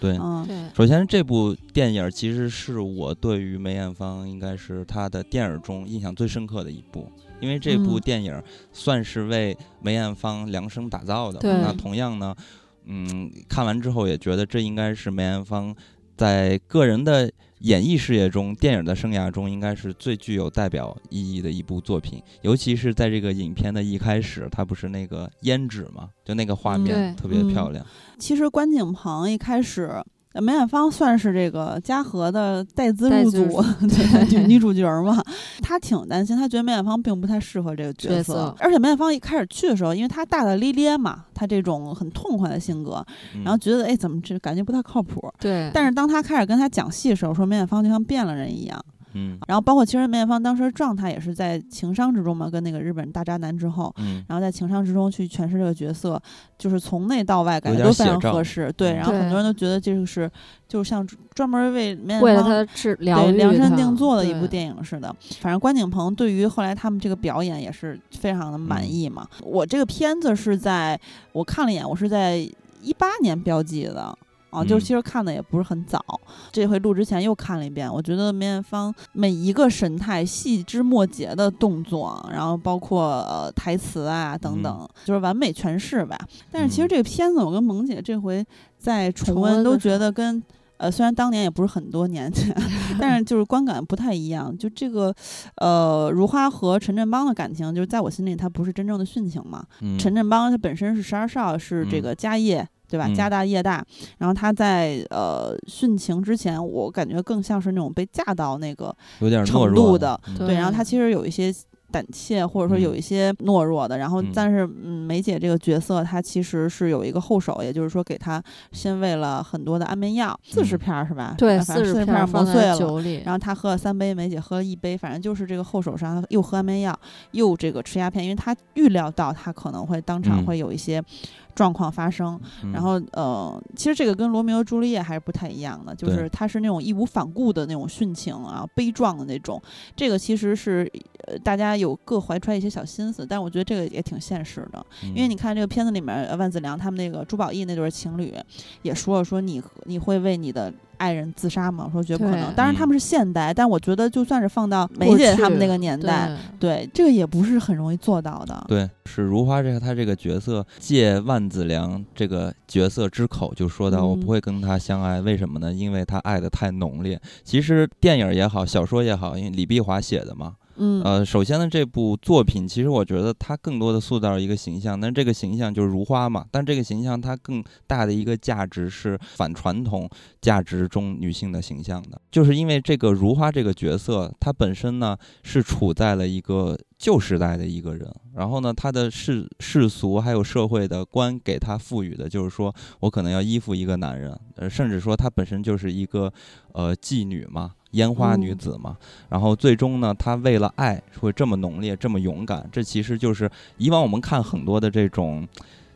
对，嗯，对，首先这部电影其实是我对于梅艳芳应该是她的电影中印象最深刻的一部，因为这部嗯电影算是为梅艳芳量身打造的那同样呢，嗯，看完之后也觉得这应该是梅艳芳在个人的演艺事业中、电影的生涯中，应该是最具有代表意义的一部作品。尤其是在这个影片的一开始，它不是那个胭脂嘛，就那个画嗯面特别漂亮。其实关锦鹏一开始。呃梅艳芳算是这个嘉禾的带资入 组对女女主角嘛，她挺担心，她觉得梅艳芳并不太适合这个角角色而且梅艳芳一开始去的时候，因为她大大咧咧嘛，她这种很痛快的性格，嗯然后觉得哎怎么这感觉不太靠谱。对，但是当她开始跟她讲戏的时候，说梅艳芳就像变了人一样。嗯然后包括其实梅艳芳当时状态也是在情商之中嘛，跟那个日本大渣男之后，嗯然后在情商之中去诠释这个角色，就是从内到外感觉都非常合适。对，嗯然后很多人都觉得这个是就是像专门为梅为了艳芳他治疗愈对量身定做的一部电影似的。反正关锦鹏对于后来他们这个表演也是非常的满嗯意嘛。我这个片子是在我看了一眼，我是在一八年标记的。啊，就嗯是其实看的也不是很早，这回录之前又看了一遍。我觉得梅艳芳每一个神态、细枝末节的动作，然后包括呃台词啊等等，就是完美诠释吧。但是其实嗯这个片子，我跟萌姐这回在重重温温都觉得跟呃虽然当年也不是很多年前，但是就是观感不太一样。就这个呃如花和陈振邦的感情，就是在我心里他不是真正的殉情嘛。嗯陈振邦他本身是十二少，是这嗯个家业。对吧？嗯。家大业大，然后他在呃殉情之前，我感觉更像是那种被架到那个有点的嗯。对对，然后他其实有一些胆怯，或者说有嗯。一些懦弱的。然后嗯，但是嗯，梅姐这个角色，她其实是有一个后手，也就是说给她先喂了很多的安眠药，四十嗯。片儿是吧？对，反正四十十片儿磨碎了。在酒里，然后他喝了三杯，梅姐喝了一杯，反正就是这个后手上又喝安眠药，又这个吃鸦片，因为他预料到他可能会当场嗯。会有一些状况发生。嗯然后呃，其实这个跟罗密欧朱丽叶还是不太一样的，就是他是那种义无反顾的那种殉情啊，悲壮的那种。这个其实是呃大家有各怀揣一些小心思，但我觉得这个也挺现实的，因为嗯你看这个片子里面，呃万梓良他们那个朱宝意那对情侣也说了，说你你会为你的。爱人自杀吗？我说绝不可能。当然他们是现代，但我觉得就算是放到梅姐他们那个年代，对对这个也不是很容易做到的。对，是如花这个她这个角色借万梓良这个角色之口就说到，我嗯不会跟他相爱，为什么呢？因为他爱的太浓烈。其实电影也好，小说也好，因为李碧华写的嘛，嗯，呃，首先呢，这部作品其实我觉得它更多的塑造一个形象，但这个形象就是如花嘛，但这个形象它更大的一个价值是反传统价值中女性的形象的，就是因为这个如花这个角色，她本身呢是处在了一个旧时代的一个人，然后呢，她的世世俗还有社会的观给她赋予的就是说我可能要依附一个男人，呃，甚至说她本身就是一个呃妓女嘛。烟花女嗯子嘛，然后最终呢，她为了爱会这么浓烈、这么勇敢，这其实就是以往我们看很多的这种，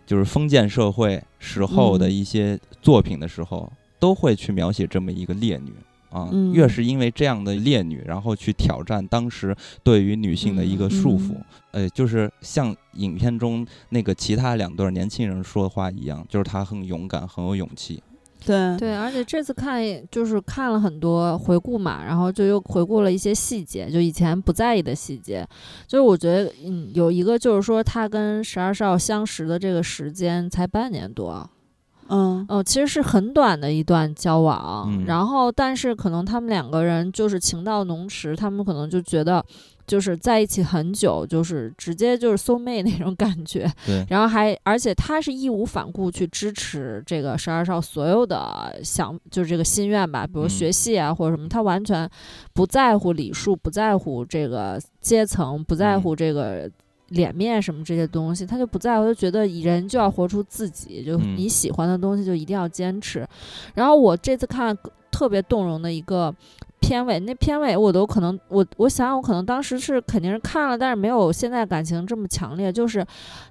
就是封建社会时候的嗯一些作品的时候，都会去描写这么一个烈女。啊，嗯越是因为这样的烈女，然后去挑战当时对于女性的一个束缚，嗯呃，就是像影片中那个其他两对年轻人说的话一样，就是她很勇敢，很有勇气。对。对，而且这次看就是看了很多回顾嘛，然后就又回顾了一些细节，就以前不在意的细节。就是我觉得，嗯，有一个就是说他跟十二少相识的这个时间才半年多，嗯。哦，其实是很短的一段交往，嗯。然后但是可能他们两个人就是情到浓时，他们可能就觉得就是在一起很久，就是直接就是 soul mate 那种感觉，对，然后还而且他是义无反顾去支持这个十二少所有的想就是这个心愿吧，比如嗯学戏啊或者什么，他完全不在乎礼数，不在乎这个阶层，不在嗯乎这个。脸面什么这些东西，他就不在乎，就觉得人就要活出自己，就嗯你喜欢的东西就一定要坚持。然后我这次看特别动容的一个片尾，那片尾我都可能我我想我可能当时是肯定是看了，但是没有现在感情这么强烈。就是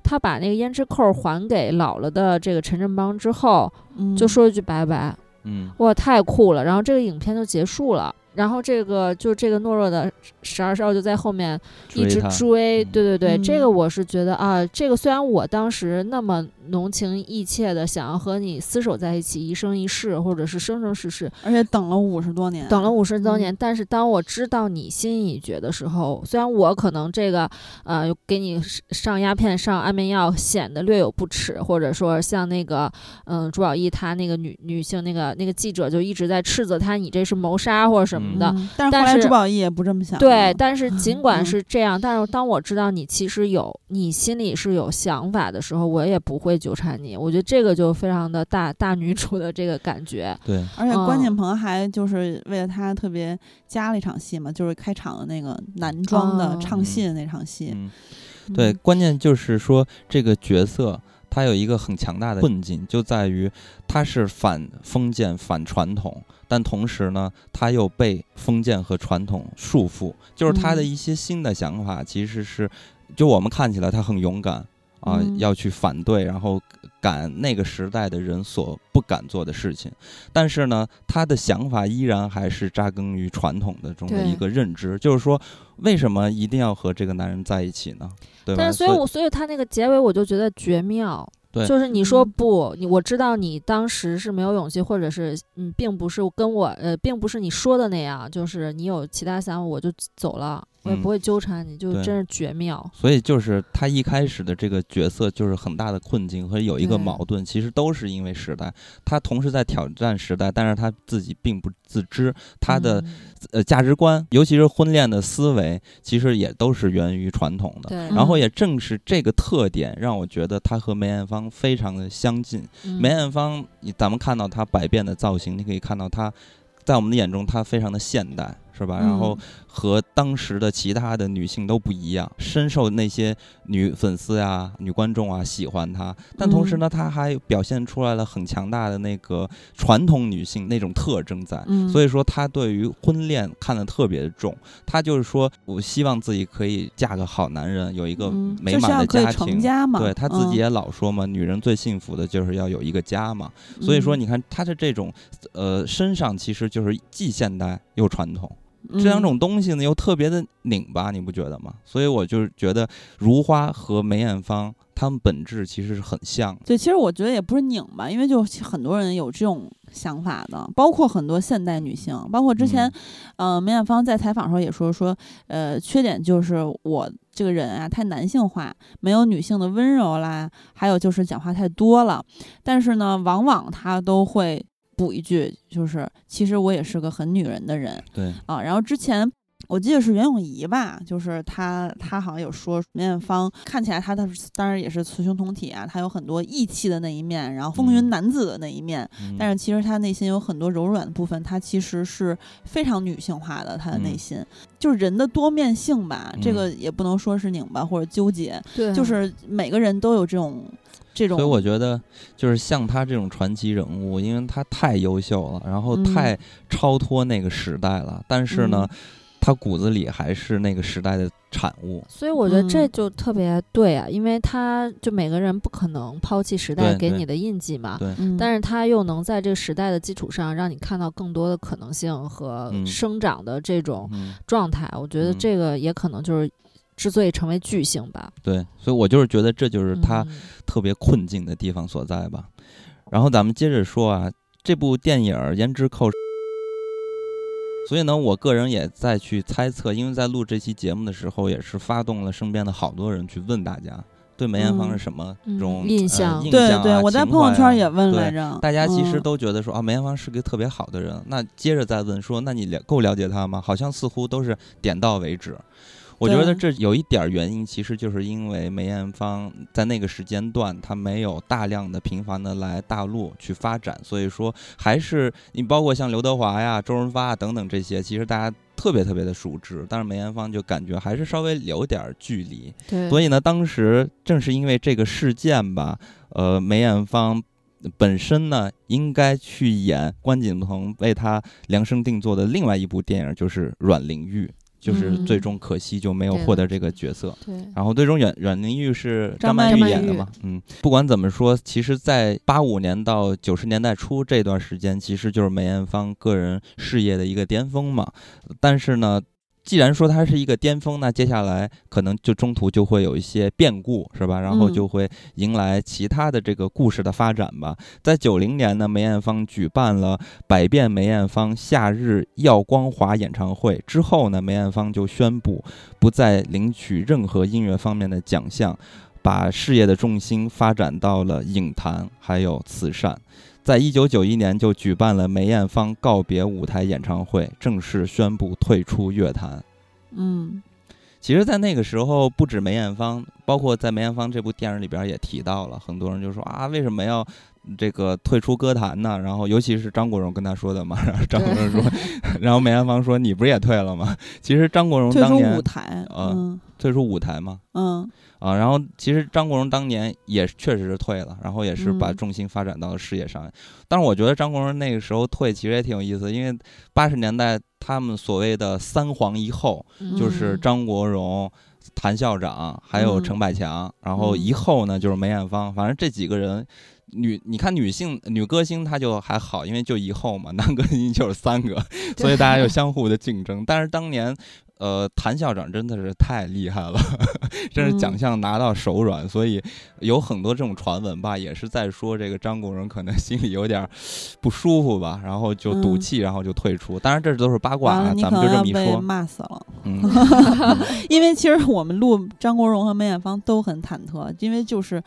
他把那个胭脂扣还给老了的这个陈振邦之后，嗯，就说一句拜拜，嗯哇，太酷了！然后这个影片就结束了。然后这个就这个懦弱的十二少就在后面一直追对对对，这嗯。个我是觉得啊，这个虽然我当时那么浓情意切的想要和你厮守在一起，一生一世，或者是生生世世，而且等了五十多年，等了五十多嗯。年，但是当我知道你心已决的时候，虽然我可能这个呃给你上鸦片、上安眠药显得略有不耻，或者说像那个嗯、朱宝意他那个女女性那个那个记者就一直在斥责他你这是谋杀或者什么的，嗯但是后来朱宝意也不这么想，对，但是尽管嗯是这样，但是当我知道你其实有你心里是有想法的时候，我也不会纠缠你。我觉得这个就非常的大大女主的这个感觉。对，而且关嗯锦鹏还就是为了他特别加了一场戏嘛，就是开场的那个男装的哦唱戏的那场戏。嗯，对，嗯关键就是说这个角色他有一个很强大的困境，就在于他是反封建、反传统，但同时呢，他又被封建和传统束缚。就是他的嗯一些新的想法，其实是就我们看起来他很勇敢啊，嗯要去反对，然后赶那个时代的人所不敢做的事情。但是呢，他的想法依然还是扎根于传统的中的一个认知，就是说，为什么一定要和这个男人在一起呢？对吧？但是，所以我所以他那个结尾我就觉得绝妙。对。就是你说嗯。不，你我知道你当时是没有勇气，或者是嗯，并不是跟我呃，并不是你说的那样，就是你有其他想法，我就走了，我也嗯不会纠缠你，就对真是绝妙。所以就是他一开始的这个角色就是很大的困境和有一个矛盾，其实都是因为时代。他同时在挑战时代，但是他自己并不自知，他的、嗯呃价值观，尤其是婚恋的思维，其实也都是源于传统的。然后也正是这个特点，让我觉得他和梅艳芳非常的相近。嗯梅艳芳，你咱们看到她百变的造型，你可以看到她在我们的眼中，她非常的现代，是吧？然后嗯和当时的其他的女性都不一样，深受那些女粉丝呀、女观众啊喜欢她。但同时呢，她还表现出来了很强大的那个传统女性那种特征在。嗯，所以说，她对于婚恋看得特别的重。她就是说我希望自己可以嫁个好男人，有一个嗯美满的家庭。家嘛，对她自己嗯也老说嘛，女人最幸福的就是要有一个家嘛。所以说，嗯你看她的这种，呃，身上其实就是既现代又传统，嗯这两种东西呢又特别的拧巴，你不觉得吗？所以我就是觉得如花和梅艳芳她们本质其实是很像。对，其实我觉得也不是拧吧，因为就很多人有这种想法的，包括很多现代女性，包括之前，呃，梅艳芳在采访的时候也说说，呃，缺点就是我这个人啊太男性化，没有女性的温柔啦，还有就是讲话太多了，但是呢，往往她都会补一句，就是其实我也是个很女人的人，对，啊，然后之前我记得是袁咏仪吧，就是她她好像有说梅艳芳看起来她的当然也是雌雄同体啊，她有很多义气的那一面，然后风云嗯。男子的那一面，嗯。但是其实她内心有很多柔软的部分，她其实是非常女性化的，她的内嗯。心、就是人的多面性吧，这嗯。个也不能说是拧巴或者纠结，对，就是每个人都有这种这种，所以我觉得，就是像他这种传奇人物，因为他太优秀了，然后嗯。太超脱那个时代了。但是呢，嗯。他骨子里还是那个时代的产物。所以我觉得这嗯。就特别对啊，因为他就每个人不可能抛弃时代给你的印记嘛，对，嗯，但是他又能在这个时代的基础上，让你看到更多的可能性和嗯。生长的这种嗯，状态。我觉得嗯。这个也可能就是之所以成为巨星吧。对，所以我就是觉得这就是他嗯特别困境的地方所在吧。然后咱们接着说啊，这部电影儿《胭脂扣》，所以呢，我个人也在去猜测，因为在录这期节目的时候，也是发动了身边的好多人去问大家对梅艳芳是什么嗯种、印象呃、印对象啊对，我在朋友圈也问对来着，大家其实嗯都觉得说啊，梅艳芳是个特别好的人。那接着再问说，那你了够了解她吗？好像似乎都是点到为止。我觉得这有一点儿原因，其实就是因为梅艳芳在那个时间段，她没有大量的频繁的来大陆去发展，所以说还是你包括像刘德华呀、周润发啊等等这些，其实大家特别特别的熟知，但是梅艳芳就感觉还是稍微有点儿距离。对，所以呢，当时正是因为这个事件吧，呃，梅艳芳本身呢应该去演关锦鹏为她量身定做的另外一部电影，就是《阮玲玉》，就是嗯最终可惜就没有获得这个角色。对，然后最终阮阮玲玉是张曼玉。演的嘛，嗯，不管怎么说，其实，在八五年到九十年代初这段时间，其实就是梅艳芳个人事业的一个巅峰嘛。但是呢，既然说它是一个巅峰，那接下来可能就中途就会有一些变故，是吧？然后嗯就会迎来其他的这个故事的发展吧。在九零年呢，梅艳芳举办了《百变梅艳芳夏日耀光华》演唱会之后呢，梅艳芳就宣布不再领取任何音乐方面的奖项，把事业的重心发展到了影坛还有慈善。在一九九一年就举办了梅艳芳告别舞台演唱会，正式宣布退出乐坛。嗯其实，在那个时候，不止梅艳芳，包括在梅艳芳这部电影里边也提到了，很多人就说啊，为什么要这个退出歌坛呢？然后，尤其是张国荣跟他说的嘛，然 后张国荣说，然后梅艳芳说你不是也退了吗？其实张国荣当年舞台，呃嗯退出舞台嘛，嗯。啊，然后其实张国荣当年也确实是退了，然后也是把嗯。重心发展到了事业上。但是我觉得张国荣那个时候退其实也挺有意思，因为八十年代他们所谓的三皇一后，就是嗯张国荣、谭校长还有嗯。陈百强，然后嗯。一后呢就是梅艳芳，反正这几个人。女，你看女性女歌星她就还好，因为就一后嘛，男歌星就是三个，所以大家就相互的竞争。但是当年，呃，谭校长真的是太厉害了，真是奖嗯项拿到手软，所以有很多这种传闻吧，也是在说这个张国荣可能心里有点儿不舒服吧，然后就赌嗯气，然后就退出。当然这都是八卦啊，咱们就这么一说。骂死了。嗯，因为其实我们录张国荣和梅艳芳都很忐忑，因为就是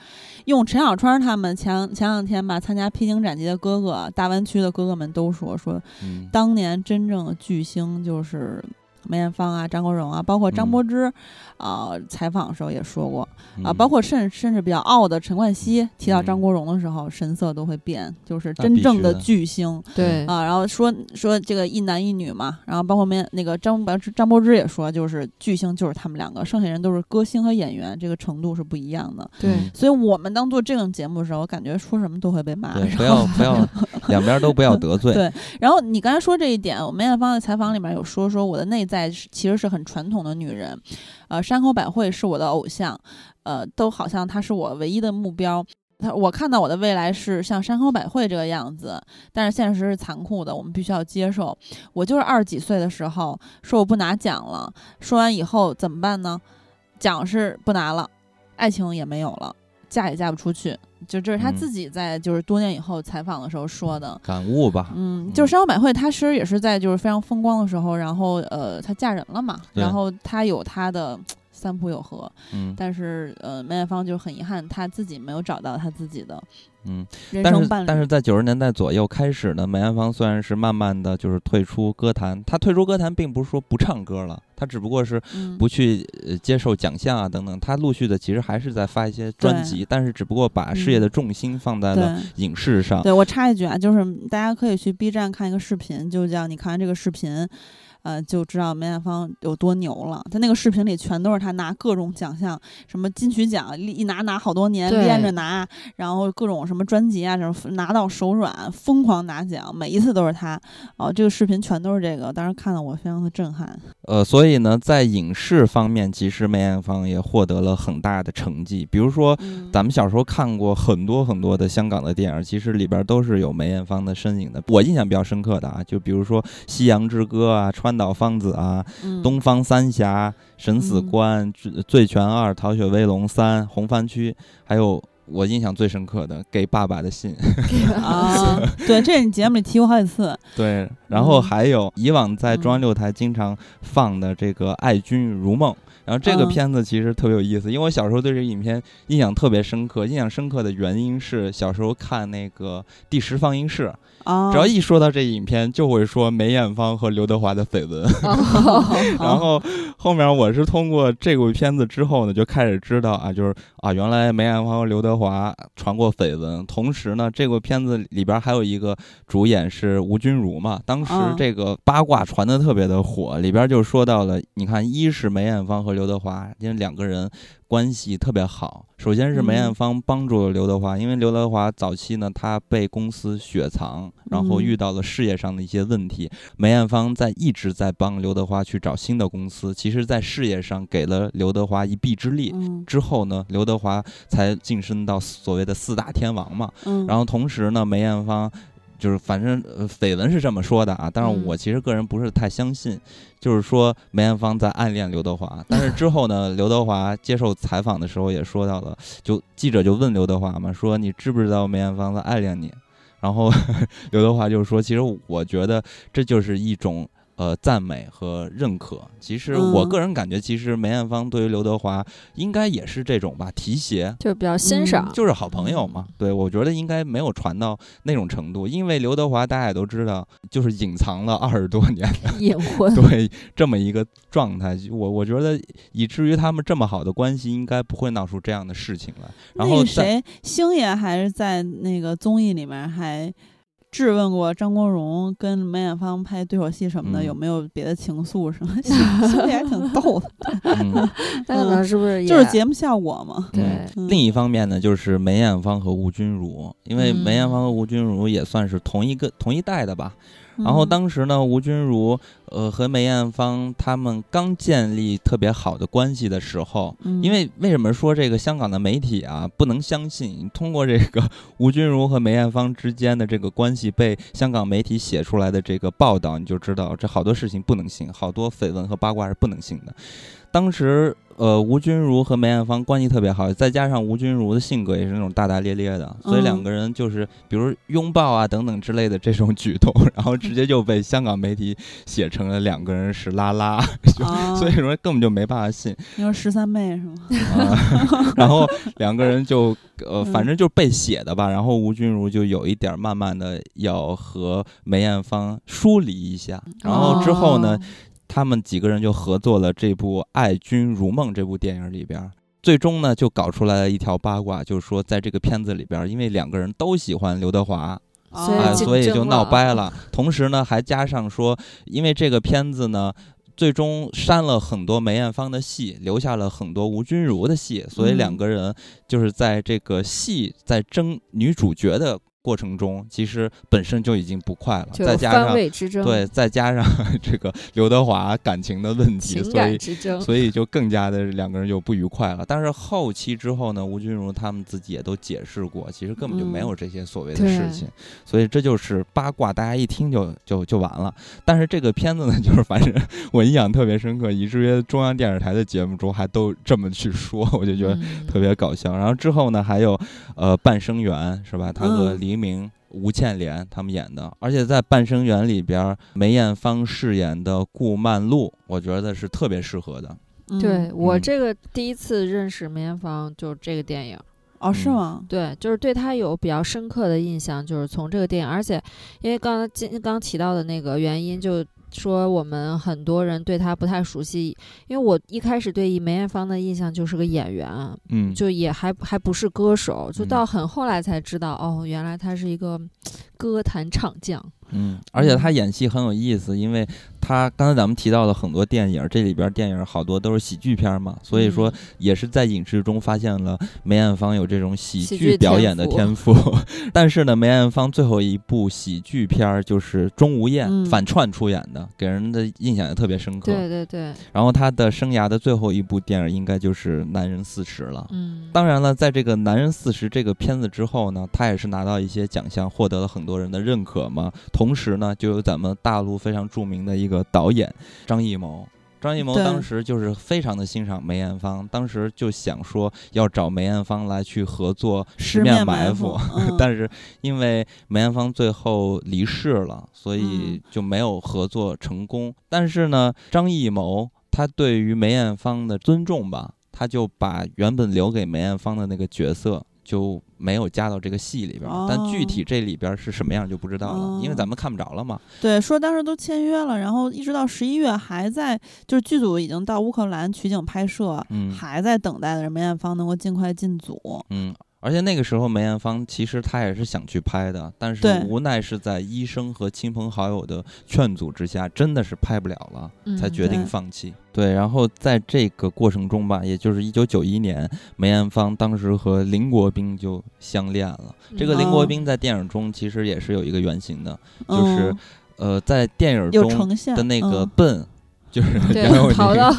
用陈小春他们前前两天吧参加披荆斩棘的哥哥，大湾区的哥哥们都说说，嗯当年真正的巨星就是梅艳芳啊、张国荣啊，包括张嗯柏芝，啊、采访的时候也说过啊，嗯包括甚甚至比较傲的陈冠希提到张嗯国荣的时候，神色都会变，就是真正的巨星。对啊，然后说说这个一男一女嘛，然后包括梅那个张柏芝张柏芝也说，就是巨星就是他们两个，剩下人都是歌星和演员，这个程度是不一样的。对嗯所以我们当做这种节目的时候，我感觉说什么都会被骂。对，然不后要不要，两边都不要得罪。对然后你刚才说这一点，我梅艳芳在采访里面有说，说我的内在其实是很传统的女人，呃，山口百惠是我的偶像，呃，都好像她是我唯一的目标。她我看到我的未来是像山口百惠这个样子，但是现实是残酷的，我们必须要接受。我就是二十几岁的时候说我不拿奖了，说完以后怎么办呢？奖是不拿了，爱情也没有了，嫁也嫁不出去。就这是她嗯自己在就是多年以后采访的时候说的。感悟吧。嗯，就是山口百惠，她其实也是在就是非常风光的时候，然后呃，她嫁人了嘛，然后她有她的三浦友和，嗯但是呃，梅艳芳就很遗憾，她自己没有找到她自己的嗯，但是。但是在九十年代左右开始呢，梅艳芳虽然是慢慢的就是退出歌坛，她退出歌坛并不是说不唱歌了，她只不过是嗯不去呃接受奖项啊等等，她陆续的其实还是在发一些专辑，但是只不过把事业的重心放在了。影视上。对我插一句啊，就是大家可以去 B 站看一个视频，就叫你看完这个视频，呃，就知道梅艳芳有多牛了。在那个视频里，全都是她拿各种奖项，什么金曲奖一一拿拿好多年，连着拿，然后各种什么专辑啊，什么拿到手软，疯狂拿奖，每一次都是她。哦，这个视频全都是这个，当时看得我非常的震撼。呃，所以呢，在影视方面，其实梅艳芳也获得了很大的成绩。比如说，嗯咱们小时候看过很多很多的香港的电影，其实里边都是有梅艳芳的身影的。我印象比较深刻的啊，就比如说《夕阳之歌》啊，《川岛芳子》啊，嗯《东方三侠》《神死官》醉醉拳二》《逃学威龙三》《红番区》，还有我印象最深刻的《给爸爸的信》。啊，对，这你节目里提过好几次。对，然后嗯还有以往在中央嗯六台经常放的这个《爱君如梦》，然后这个嗯片子其实特别有意思，因为我小时候对这个影片印象特别深刻。印象深刻的原因是小时候看那个第十放映室，啊，只要一说到这影片，就会说梅艳芳和刘德华的绯闻。哦然后后面我是通过这部片子之后呢，就开始知道啊，就是啊，原来梅艳芳和刘德华传过绯闻。同时呢，这部片子里边还有一个主演是吴君如嘛，当时嗯这个八卦传的特别的火，里边就说到了，你看，一是梅艳芳和刘德华，因为两个人。关系特别好。首先是梅艳嗯芳帮助了刘德华，因为刘德华早期呢，他被公司雪藏，然后嗯遇到了事业上的一些问题。梅艳芳在一直在帮刘德华去找新的公司，其实在事业上给了刘德华一臂之力。嗯之后呢，刘德华才晋升到所谓的四大天王嘛。嗯，然后同时呢，梅艳芳就是反正呃绯闻是这么说的啊，但是嗯我其实个人不是太相信，就是说梅艳芳在暗恋刘德华。但是之后呢，刘德华接受采访的时候也说到了，就记者就问刘德华嘛，说你知不知道梅艳芳在暗恋你？然后 刘德华就说，其实我觉得这就是一种。呃，赞美和认可。其实我嗯个人感觉，其实梅艳芳对于刘德华应该也是这种吧，提携，就比较欣赏，嗯就是好朋友嘛。对，我觉得应该没有传到那种程度，因为刘德华大家也都知道，就是隐藏了二十多年的 隐婚。对这么一个状态。我我觉得以至于他们这么好的关系，应该不会闹出这样的事情来。然后谁，星爷还是在那个综艺里面还质问过张国荣跟梅艳芳拍对手戏什么的、嗯有没有别的情愫什么，星星爷还挺逗的，嗯，那可能是不是就是节目效果嘛。对嗯另一方面呢，就是梅艳芳和吴君如，因为梅艳嗯芳和吴君如也算是同一个同一代的吧。然后嗯当时呢，吴君如呃和梅艳芳他们刚建立特别好的关系的时候，嗯因为为什么说这个香港的媒体啊不能相信？通过这个吴君如和梅艳芳之间的这个关系被香港媒体写出来的这个报道，你就知道这好多事情不能信，好多绯闻和八卦是不能信的。当时，呃，吴君如和梅艳芳关系特别好，再加上吴君如的性格也是那种大大咧咧的，所以嗯两个人就是比如拥抱啊等等之类的这种举动，然后直接就被香港媒体写成了两个人是拉拉，所以说根本就没办法信。你说十三妹是吗？啊，然后两个人就呃，嗯反正就是被写的吧。然后吴君如就有一点慢慢的要和梅艳芳疏离一下，然后之后呢，哦他们几个人就合作了这部《爱君如梦》这部电影里边儿。最终呢，就搞出来了一条八卦，就是说，在这个片子里边儿，因为两个人都喜欢刘德华，啊，所以竞所以就闹掰了。同时呢，还加上说，因为这个片子呢，最终删了很多梅艳芳的戏，留下了很多吴君如的戏，所以两嗯个人就是在这个戏在争女主角的过程中，其实本身就已经不快了，再加上对，再加上 这个刘德华感情的问题，情所以。所以就更加的两个人就不愉快了。但是后期之后呢，吴君如他们自己也都解释过，其实根本就没有这些所谓的事对情。所以这就是八卦，大家一听就就就完了。但是这个片子呢，就是反正我印象特别深刻，以至于中央电视台的节目中还都这么去说，我就觉得嗯特别搞笑。然后之后呢，还有呃《半生缘》是吧？他和嗯黎明。吴倩莲他们演的，而且在《半生缘》里边，梅艳芳饰演的顾曼璐，我觉得是特别适合的。嗯对我嗯这个第一次认识梅艳芳就是这个电影，哦是嗯吗？对，就是对她有比较深刻的印象，就是从这个电影，而且因为刚刚今刚提到的那个原因，就说我们很多人对她不太熟悉，因为我一开始对梅艳芳的印象就是个演员，嗯，就也还还不是歌手，就嗯到很后来才知道，哦，原来她是一个 歌坛唱将。嗯，而且他演戏很有意思，因为他刚才咱们提到了很多电影，这里边电影好多都是喜剧片嘛，所以说嗯也是在影视中发现了梅艳芳有这种喜喜剧剧表演的天天赋。但是呢，梅艳芳最后一部喜剧片就是《钟无艳》嗯反串出演的，给人的印象也特别深刻。对对对，然后他的生涯的最后一部电影应该就是《男人四十》了。嗯，当然了，在这个《男人四十》这个片子之后呢，他也是拿到一些奖项，获得了很多人的认可嘛。同时呢，就有咱们大陆非常著名的一个导演张艺谋。张艺谋当时就是非常的欣赏梅艳芳，当时就想说要找梅艳芳来去合作《十十面埋伏，嗯但是因为梅艳芳最后离世了，所以嗯就没有合作成功。但是呢，张艺谋他对于梅艳芳的尊重吧，他就把原本留给梅艳芳的那个角色就没有加到这个戏里边儿。但具哦体这里边儿是什么样就不知道了，因为哦咱们看不着了嘛。对，说当时都签约了，然后一直到十一月还在，就是剧组已经到乌克兰取景拍摄，嗯还在等待着梅艳芳能够尽快进组。嗯。而且那个时候，梅艳芳其实她也是想去拍的，但是无奈是在医生和亲朋好友的劝阻之下，真的是拍不了了。才嗯决定放弃。对，然后在这个过程中吧，也就是一九九一年，梅艳芳当时和林国斌就相恋了。这个林国斌在电影中其实也是有一个原型的，就是嗯呃，在电影中的那个嗯笨，就是对杨永宁逃到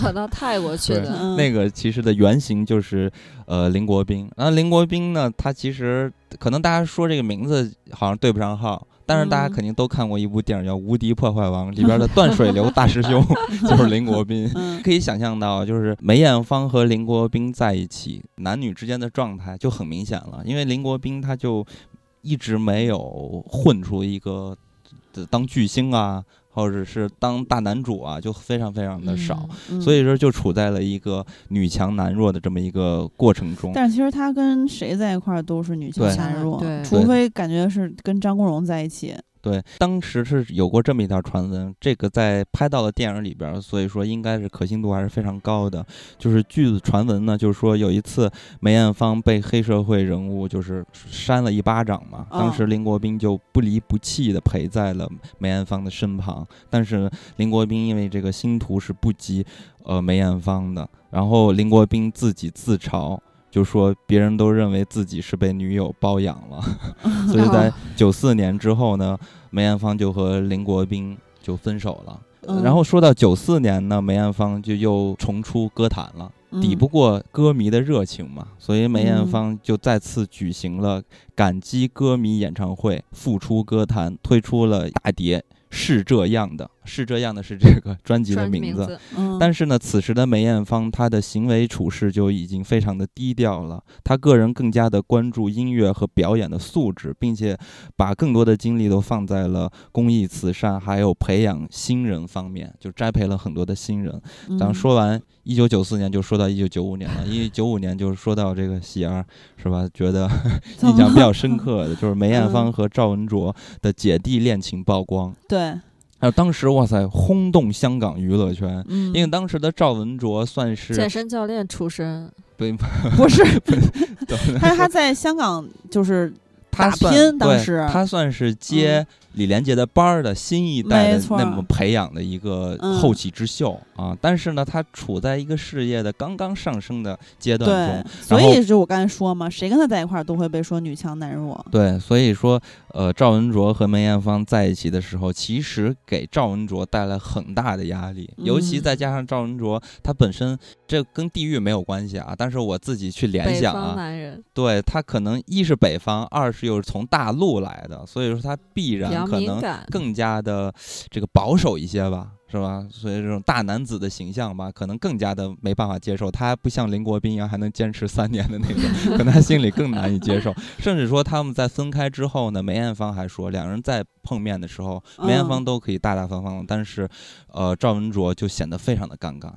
逃到泰国去对的，嗯那个其实的原型就是呃林国斌。然后林国斌呢，他其实可能大家说这个名字好像对不上号。但是大家嗯肯定都看过一部电影叫《无敌破坏王》，里边的断水流大师兄 就是林国斌。嗯可以想象到，就是梅艳芳和林国斌在一起，男女之间的状态就很明显了。因为林国斌他就一直没有混出一个呃当巨星啊，或者是当大男主啊，就非常非常的少。嗯所以说，就处在了一个女强男弱的这么一个过程中。但是其实他跟谁在一块儿都是女强对男弱，对除非感觉是跟张国荣在一起。对，当时是有过这么一条传闻，这个在拍到了电影里边儿，所以说应该是可信度还是非常高的。就是据传闻呢，就是说有一次梅艳芳被黑社会人物就是扇了一巴掌嘛，当时林国斌就不离不弃的陪在了梅艳芳的身旁，但是林国斌因为这个星途是不及呃梅艳芳的，然后林国斌自己自嘲。就说别人都认为自己是被女友包养了，所以在 九四年之后呢，梅艳芳就和林国斌就分手了。嗯。然后说到九四年呢，梅艳芳就又重出歌坛了，嗯。抵不过歌迷的热情嘛，所以梅艳嗯芳就再次举行了感激歌迷演唱会，复出歌坛，推出了大碟《是这样的》，是这样的是这个专辑的名字。嗯，但是呢，此时的梅艳芳，她的行为处事就已经非常的低调了。她个人更加的关注音乐和表演的素质，并且把更多的精力都放在了公益慈善还有培养新人方面，就栽培了很多的新人。嗯咱说完一九九四年，就说到一九九五年了。一九五年就是说到这个喜儿，是吧？觉得 印象比较深刻的就是梅艳芳嗯和赵文卓的姐弟恋情曝光，对，还有当时哇塞轰动香港娱乐圈。嗯，因为当时的赵文卓算是健身教练出身，对，不是，不是他他在香港就是打他拼当对时他算是接李连杰的班儿的新一代的那么培养的一个嗯后起之秀啊。但是呢，他处在一个事业的刚刚上升的阶段中，，所以就我刚才说嘛，谁跟他在一块儿都会被说女强男弱。对，所以说，呃，赵文卓和梅艳芳在一起的时候，其实给赵文卓带来很大的压力，尤其嗯再加上赵文卓他本身这跟地域没有关系啊，但是我自己去联北方想啊，男人对他可能一是北方，二是又是从大陆来的，所以说他必比可能，更加的这个保守一些吧，是吧？所以这种大男子的形象吧，可能更加的没办法接受。他不像林国斌一样还能坚持三年的那种，可能他心里更难以接受。甚至说他们在分开之后呢，梅艳芳还说，两人再碰面的时候，梅艳芳嗯都可以大大方方的，但是，呃，赵文卓就显得非常的尴尬。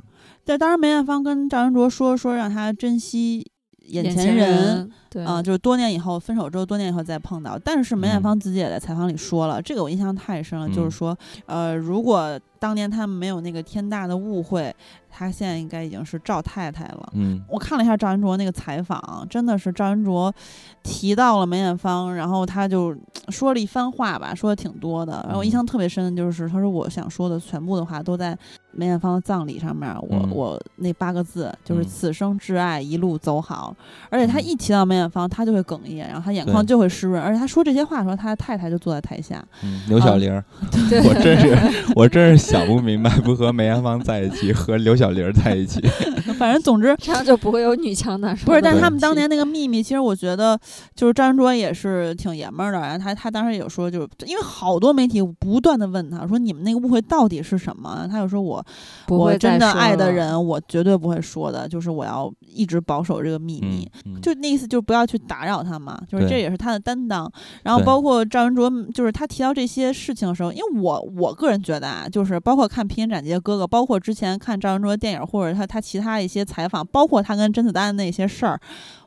对，当时梅艳芳跟赵文卓说说让他珍惜眼眼前人。对啊、就是多年以后分手之后，多年以后再碰到。但是梅艳嗯芳自己也在采访里说了，这个我印象太深了，就嗯是说，呃，如果当年他们没有那个天大的误会，她现在应该已经是赵太太了。嗯我看了一下赵文卓那个采访，真的是赵文卓提到了梅艳芳，然后他就说了一番话吧，说的挺多的。然后我印象特别深的就是，他说我想说的全部的话都在梅艳芳的葬礼上面，我、嗯我那八个字就是嗯此生挚爱，一路走好。而且他嗯一提到梅艳芳，他就会哽咽，然后他眼眶就会湿润。而且他说这些话的时候，他的太太就坐在台下。嗯，刘小玲 我真是我真是想不明白，不和梅艳芳在一起，和刘小玲在一起。反正总之，这样就不会有女强男不是，但是他们当年那个秘密，其实我觉得就是张文卓也是挺爷们儿的。然后他他当时有说，就是因为好多媒体不断的问他说你们那个误会到底是什么？他就说我不我真的爱的，人，我绝对不会说的，就是我要一直保守这个秘密。嗯，嗯就那意思，就是不要去打扰他嘛，就是这也是他的担当。然后包括赵文卓，就是他提到这些事情的时候，因为我我个人觉得啊，就是包括看《披荆斩棘的哥哥》，包括之前看赵文卓的电影，或者他他其他一些采访，包括他跟甄子丹的那些事儿，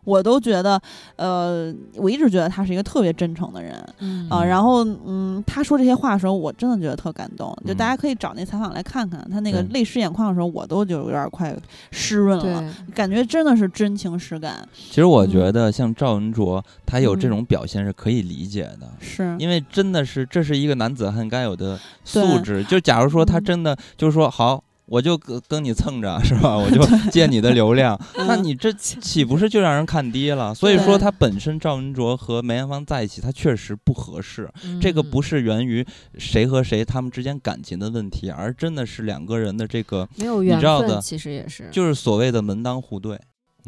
我都觉得，呃，我一直觉得他是一个特别真诚的人嗯啊、嗯然后，嗯，他说这些话的时候，我真的觉得特感动。就嗯大家可以找那采访来看看，他那个泪湿眼眶的时候，我都就有点快湿润了，感觉真的是真情实感。其实我嗯觉得像赵文卓，他有这嗯种表现是可以理解的。是，因为真的是这是一个男子汉该有的素质。就假如说他嗯真的就是说好，我就跟跟你蹭着是吧？我就借你的流量，那嗯你这岂不是就让人看低了？所以说对他本身赵文卓和梅艳芳在一起，他确实不合适。嗯这个不是是源于谁和谁他们之间感情的问题，而真的是两个人的这个没有缘知道的分，其实也是，就是所谓的门当户对。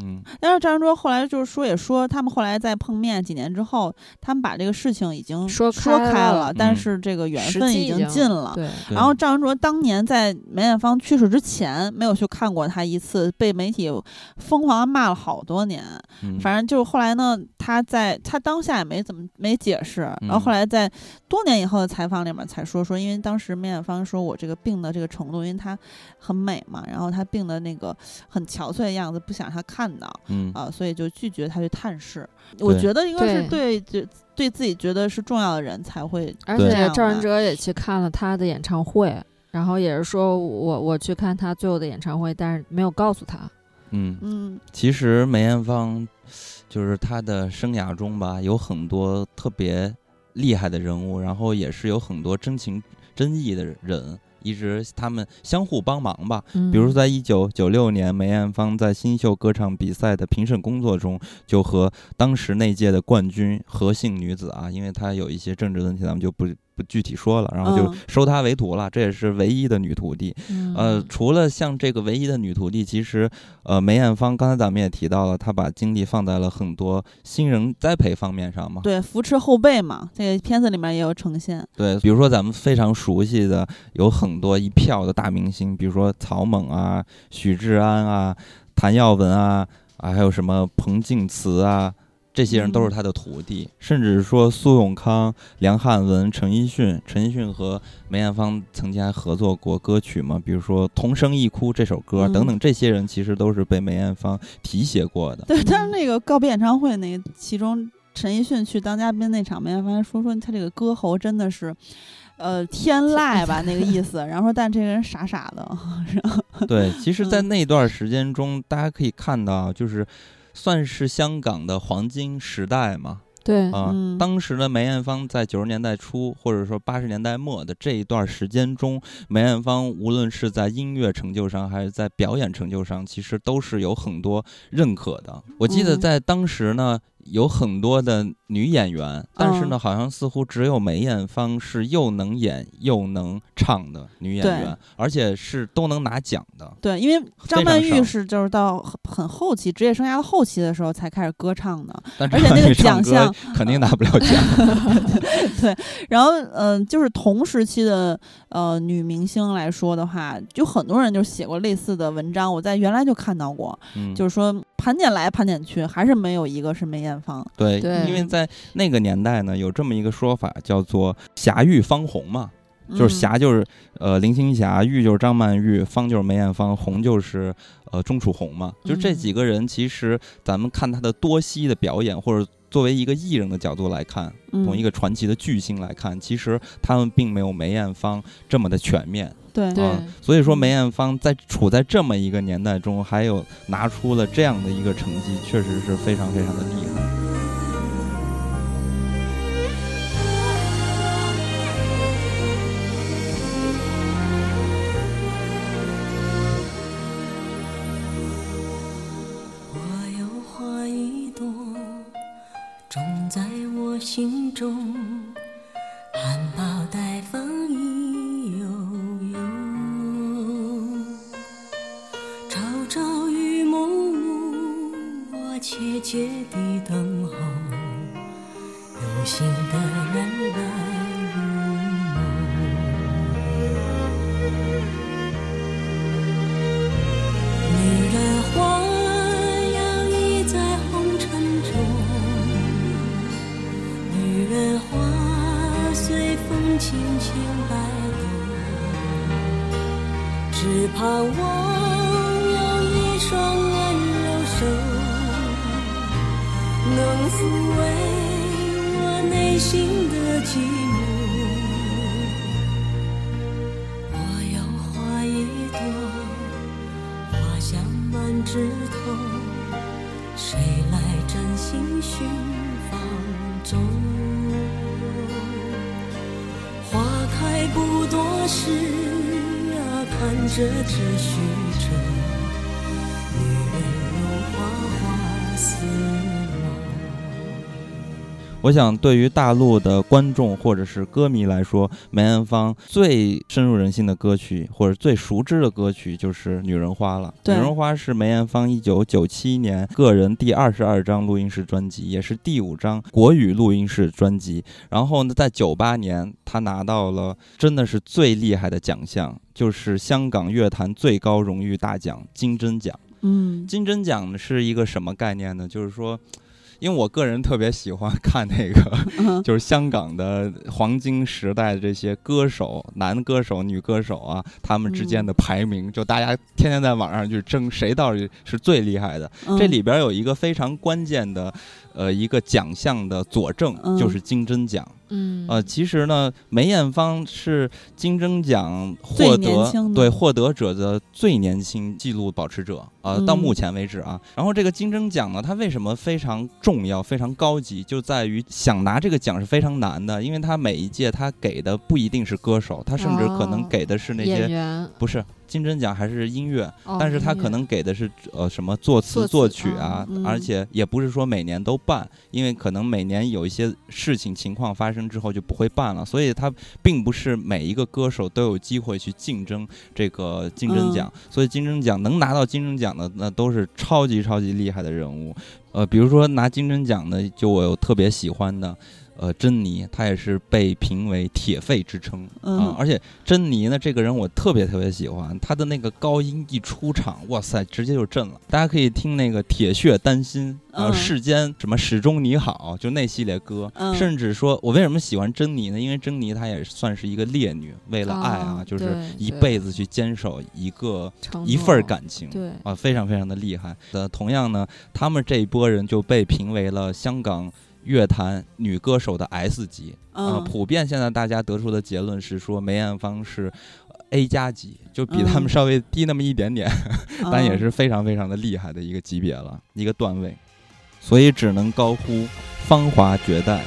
嗯，但是赵文卓后来就是说，也说他们后来在碰面几年之后，他们把这个事情已经说说开了了，但嗯是这个缘分已经尽了。对，然后赵文卓当年在梅艳芳去世之前，没有去看过她一次，被媒体疯狂的骂了好多年。嗯反正就是后来呢，他在他当下也没怎么没解释，然后嗯后来在多年以后的采访里面才说说，因为当时梅艳芳说我这个病的这个程度，因为她很美嘛，然后她病的那个很憔悴的样子，不想让她看到嗯啊、所以就拒绝他去探视。我觉得应该是对对对对自己觉得是重要的人才会而且赵文哲也去看了他的演唱会，然后也是说我我去看他最后的演唱会，但是没有告诉他。嗯，嗯其实梅艳芳就是他的生涯中吧，有很多特别厉害的人物，然后也是有很多真情真意的人，一直他们相互帮忙吧。嗯比如说，在一九九六年，梅艳芳在新秀歌唱比赛的评审工作中，就和当时那届的冠军何姓女子啊，因为她有一些政治问题，咱们就不不具体说了，然后就嗯收她为徒了。这也是唯一的女徒弟。呃，嗯除了像这个唯一的女徒弟，其实呃，梅艳芳刚才咱们也提到了，她把精力放在了很多新人栽培方面上嘛。对扶持后辈嘛，这个片子里面也有呈现。对，比如说咱们非常熟悉的有很多一票的大明星，比如说曹猛啊、许志安啊、谭耀文啊，啊，还有什么彭靖慈啊。这些人都是他的徒弟，甚至说苏永康、梁汉文、陈奕迅。陈奕迅和梅艳芳曾经还合作过歌曲嘛，比如说《同声一哭》这首歌嗯等等。这些人其实都是被梅艳芳提携过的。对，但是那个告别演唱会那个，其中陈奕迅去当嘉宾那场，梅艳芳说说他这个歌喉真的是，呃，天籁吧那个意思。然后说，但这个人傻傻的，对，其实，在嗯那段时间中，大家可以看到，就是算是香港的黄金时代嘛。对，啊，嗯当时的梅艳芳在九十年代初，或者说八十年代末的这一段时间中，梅艳芳无论是在音乐成就上，还是在表演成就上，其实都是有很多认可的。我记得嗯在当时呢，有很多的女演员，但是呢，嗯好像似乎只有梅艳芳是又能演又能唱的女演员，而且是都能拿奖的。对，因为张曼玉是就是到很很后期职业生涯的后期的时候才开始歌唱的，但而且那个奖项 肯定拿不了奖。对，然后嗯、呃就是同时期的呃女明星来说的话，就很多人就写过类似的文章，我在原来就看到过，嗯，就是说盘点来盘点去，还是没有一个是梅艳芳。对，对因为在那个年代呢，有这么一个说法，叫做“霞玉方红”嘛。就是嗯霞就是呃林青霞，玉就是张曼玉，芳就是梅艳芳，红就是呃钟楚红嘛。就这嗯几个人，其实咱们看他的多栖的表演，或者作为一个艺人的角度来看，从一个个传奇的巨星来看，其实他们并没有梅艳芳这么的全面。对。对。啊，所以说嗯。梅艳芳在处在这么一个年代中，还有拿出了这样的一个成绩，确实是非常非常的厉害。我有花一朵，种在我心中，含苞待切切地等候，有心的人来入梦。女人花摇曳在红尘中，女人花随风轻轻摆动，只盼望有一双温柔手，能抚慰我内心的寂寞。我有花一朵。花香满枝头，谁来真心寻芳踪？花开不多时啊，看着只虚我想，对于大陆的观众或者是歌迷来说，梅艳芳最深入人心的歌曲，或者最熟知的歌曲就是《女人花》了。《女人花》是梅艳芳一九九七年个人第二十二张录音室专辑，也是第五张国语录音室专辑。然后呢，在九八年，她拿到了真的是最厉害的奖项，就是香港乐坛最高荣誉大奖金针奖。嗯金针奖是一个什么概念呢？就是说，因为我个人特别喜欢看那个，嗯 就是香港的黄金时代的这些歌手，男歌手、女歌手啊，他们之间的排名，就大家天天在网上去争谁到底是最厉害的。嗯这里边有一个非常关键的，呃，一个奖项的佐证，嗯。就是金针奖。嗯。呃，其实呢，梅艳芳是金针奖获得对获得者的最年轻纪录保持者啊、呃到嗯目前为止啊。然后这个金针奖呢，它为什么非常重要、非常高级，就在于想拿这个奖是非常难的，因为它每一届它给的不一定是歌手，它甚至可能哦。给的是那些、员，不是金针奖还是音乐，哦但是他可能给的是呃什么作词作曲啊，嗯而且也不是说每年都办，因为可能每年有一些事情情况发生之后就不会办了，所以他并不是每一个歌手都有机会去竞争这个金针嗯。奖，所以金针奖能拿到金针奖的那都是超级超级厉害的人物，呃，比如说拿金针奖的，就我有特别喜欢的。呃，珍妮她也是被评为铁肺之称啊、嗯而且珍妮呢，这个人我特别特别喜欢，她的那个高音一出场，哇塞，直接就震了。大家可以听那个《铁血丹心》呃，嗯世间什么始终你好，就那系列歌，嗯甚至说我为什么喜欢珍妮呢？因为珍妮她也算是一个烈女，为了爱啊，哦就是一辈子去坚守一个一份感情。对啊，非常非常的厉害。呃，同样呢，他们这一波人就被评为了香港乐坛女歌手的 S 级。啊、嗯普遍现在大家得出的结论是说梅艳芳是呃 A 加级，就比他们嗯稍微低那么一点点，但也嗯是非常非常的厉害的一个级别了，一个段位。所以只能高呼芳华绝代。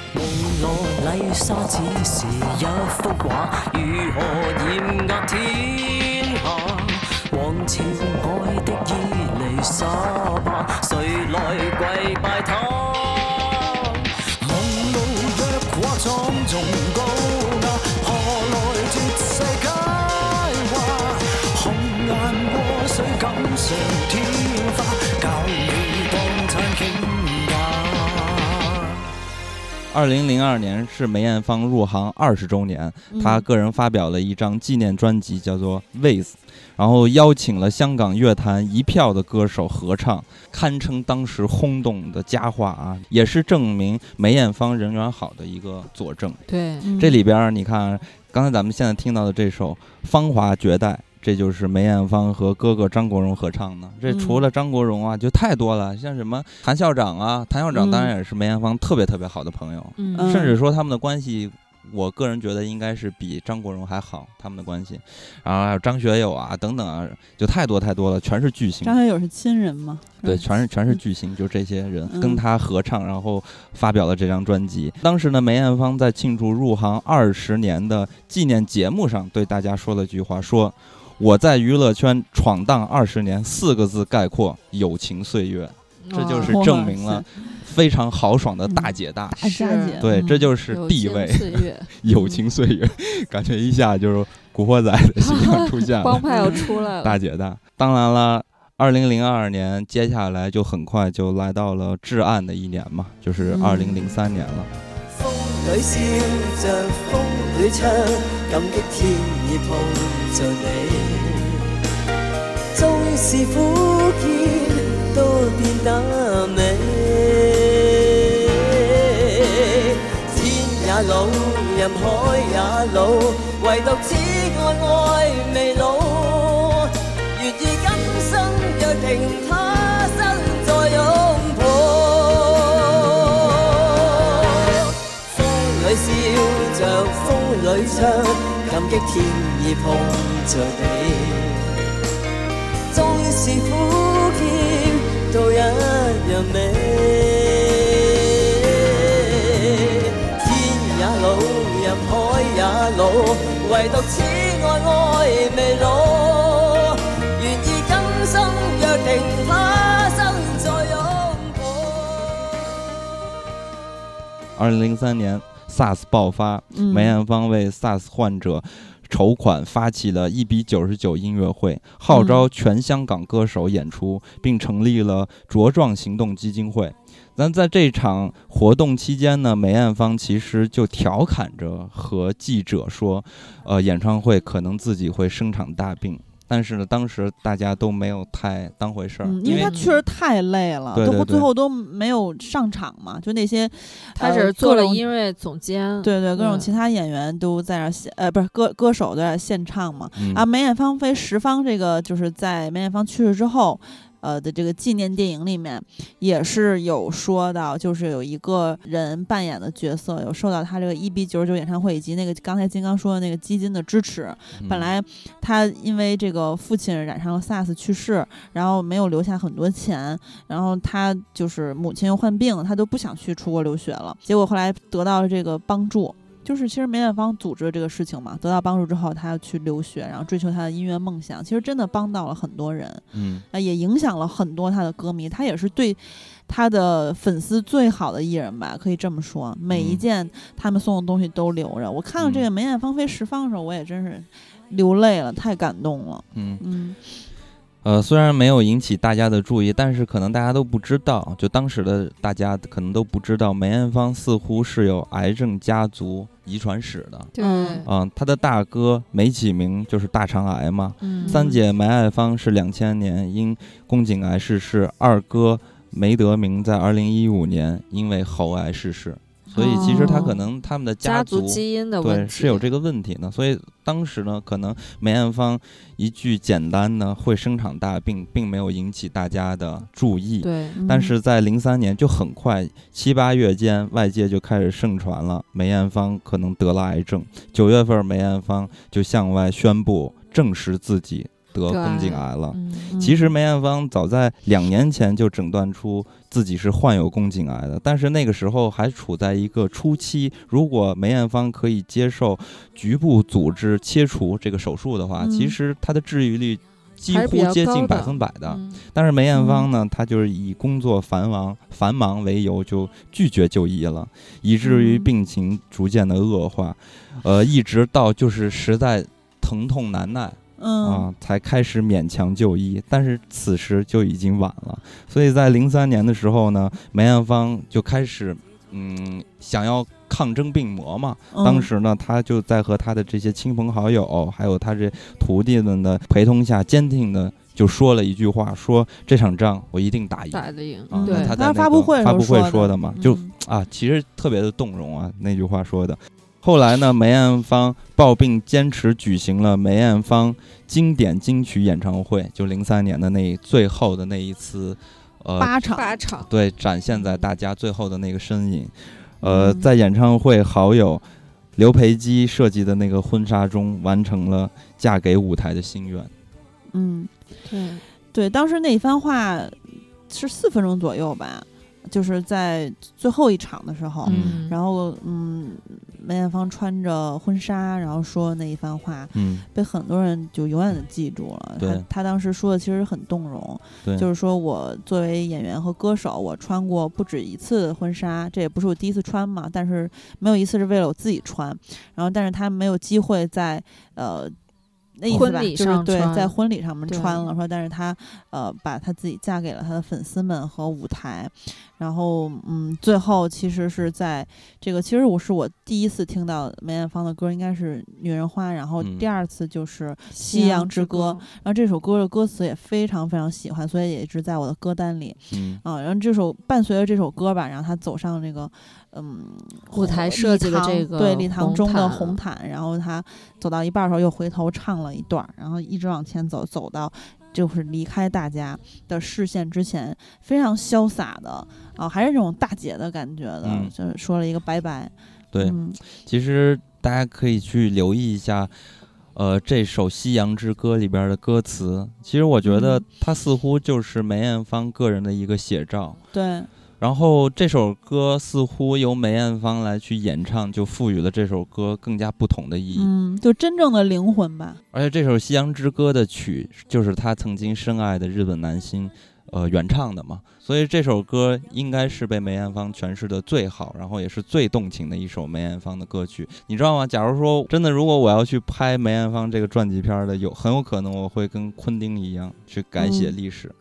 梦二零零二年是梅艳芳入行二十周年，她嗯个人发表了一张纪念专辑，叫做《Ways》，然后邀请了香港乐坛一票的歌手合唱，堪称当时轰动的佳话啊，也是证明梅艳芳人缘好的一个佐证。对，嗯这里边儿你看，刚才咱们现在听到的这首《芳华绝代》，这就是梅艳芳和哥哥张国荣合唱的。这除嗯了张国荣啊，就太多了，像什么谭校长啊，谭校长当嗯然也是梅艳芳特别特别好的朋友，嗯嗯甚至说他们的关系。我个人觉得应该是比张国荣还好，他们的关系，然后还有张学友啊等等啊，就太多太多了，全是巨星。张学友是亲人吗？对，全是全是嗯巨星，就这些人嗯跟他合唱，然后发表了这张专辑。当时呢，梅艳芳在庆祝入行二十年的纪念节目上，对大家说了句话，说：“我在娱乐圈闯荡二十年，四个字概括友情岁月。”这就是证明了非常豪爽的大姐大。大佳姐，对，嗯这就是友情地位，岁月，友情岁月，感觉一下就是古惑仔的形象出现了。帮派要出来了。大姐大。当然了，二零零二年接下来就很快就来到了至暗的一年嘛，就是嗯二零零三年了。風裏笑着，風裏唱，感激天意碰着你。纵是苦涩，都变得美。天也老，人海也老，唯独此爱爱未老。愿意今生约定，感激天意碰着你。縱是苦澀，都一樣美。天也老，人海也老，唯獨此愛愛未老。願意今生約定，他生再擁抱。二零零三年 SARS 爆發，嗯梅艳芳为 SARS 患者筹款，发起了一比九十九音乐会，号召全香港歌手演出，并成立了茁壮行动基金会。那在这场活动期间呢，梅艳芳其实就调侃着和记者说，呃，演唱会可能自己会生场大病。但是呢，当时大家都没有太当回事儿，嗯，因为他确实太累了，对对对。都最后都没有上场嘛，就那些他呃只是做了音乐总监，对对，各种嗯。其他演员都在那呃，不是歌歌手都在那儿现唱嘛。嗯。啊，梅艳芳飞十方这个就是在梅艳芳去世之后，呃的这个纪念电影里面也是有说到，就是有一个人扮演的角色有受到他这个一比九十九演唱会以及那个刚才金刚说的那个基金的支持。嗯本来他因为这个父亲染上了 SARS 去世，然后没有留下很多钱，然后他就是母亲又患病，他都不想去出国留学了。结果后来得到了这个帮助，就是其实梅艳芳组织这个事情嘛，得到帮助之后，她要去留学，然后追求她的音乐梦想，其实真的帮到了很多人，嗯啊，也影响了很多她的歌迷，她也是对她的粉丝最好的艺人吧，可以这么说。每一嗯件他们送的东西都留着。我看到这嗯个梅艳芳飞十方的时候，我也真是流泪了，太感动了。嗯。嗯呃，虽然没有引起大家的注意，但是可能大家都不知道，就当时的大家可能都不知道，梅艳芳似乎是有癌症家族遗传史的。对，嗯嗯，她的大哥梅启明就是大肠癌嘛，嗯三姐梅爱芳是两千年因宫颈癌逝世，二哥梅德明在二零一五年因为喉癌逝世。所以其实他可哦能他们的家族基因的问对是有这个问题呢，所以当时呢，可能梅艳芳一句简单的会生场大病，并没有引起大家的注意。对，嗯但是在零三年就很快七八月间，外界就开始盛传了梅艳芳可能得了癌症。九月份，梅艳芳就向外宣布证实自己得得宫颈癌癌了。嗯其实梅艳芳早在两年前就诊断出自己是患有宫颈癌的，但是那个时候还处在一个初期。如果梅艳芳可以接受局部组织切除这个手术的话，嗯其实她的治愈率几乎接近百分百的。嗯但是梅艳芳呢，她就是以工作繁忙繁忙为由就拒绝就医了，以至于嗯病情逐渐的恶化，呃，一直到就是实在疼痛难耐。嗯啊，才开始勉强就医，但是此时就已经晚了。所以在零三年的时候呢，梅艳芳就开始嗯想要抗争病魔嘛。嗯当时呢，她就在和她的这些亲朋好友，还有她这徒弟们的陪同下，坚定的就说了一句话：说这场仗我一定打赢。打得赢，啊，嗯对在发布会个发布会说的说的嘛，就嗯啊，其实特别的动容啊，那句话说的。后来呢，梅艳芳抱病坚持举行了梅艳芳经典金曲演唱会，就零三年的那最后的那一次，呃，八场，八场，对，展现在大家最后的那个身影。呃，嗯。在演唱会好友刘培基设计的那个婚纱中，完成了嫁给舞台的心愿。嗯，对，对，当时那一番话是四分钟左右吧，就是在最后一场的时候，嗯。然后嗯，梅艳芳穿着婚纱，然后说那一番话，嗯，被很多人就永远的记住了。对她她当时说的其实很动容，对，就是说我作为演员和歌手，我穿过不止一次的婚纱，这也不是我第一次穿嘛，但是没有一次是为了我自己穿，然后但是她没有机会在呃。那意思吧，婚礼就是对，在婚礼上面穿了，说，但是她呃，把她自己嫁给了她的粉丝们和舞台，然后嗯，最后其实是在这个，其实我是我第一次听到梅艳芳的歌，应该是《女人花》，然后嗯第二次就是《夕阳之歌》，然后这首歌的歌词也非常非常喜欢，所以也一直在我的歌单里嗯啊。然后这首伴随着这首歌吧，然后她走上这个嗯舞台设计的这个对礼堂中的红毯，然后他走到一半的时候又回头唱了一段儿，然后一直往前走，走到。就是离开大家的视线之前，非常潇洒的啊，还是这种大姐的感觉的，嗯就是说了一个拜拜。对，嗯其实大家可以去留意一下，呃，这首《夕阳之歌》里边的歌词。其实我觉得嗯它似乎就是梅艳芳个人的一个写照。对，然后这首歌似乎由梅艳芳来去演唱，就赋予了这首歌更加不同的意义。嗯，就真正的灵魂吧。而且这首《夕阳之歌》的曲就是她曾经深爱的日本男星，呃，原唱的嘛。所以这首歌应该是被梅艳芳诠释的最好，然后也是最动情的一首梅艳芳的歌曲。你知道吗？假如说真的，如果我要去拍梅艳芳这个传记片儿的，有很有可能我会跟昆汀一样去改写嗯历史，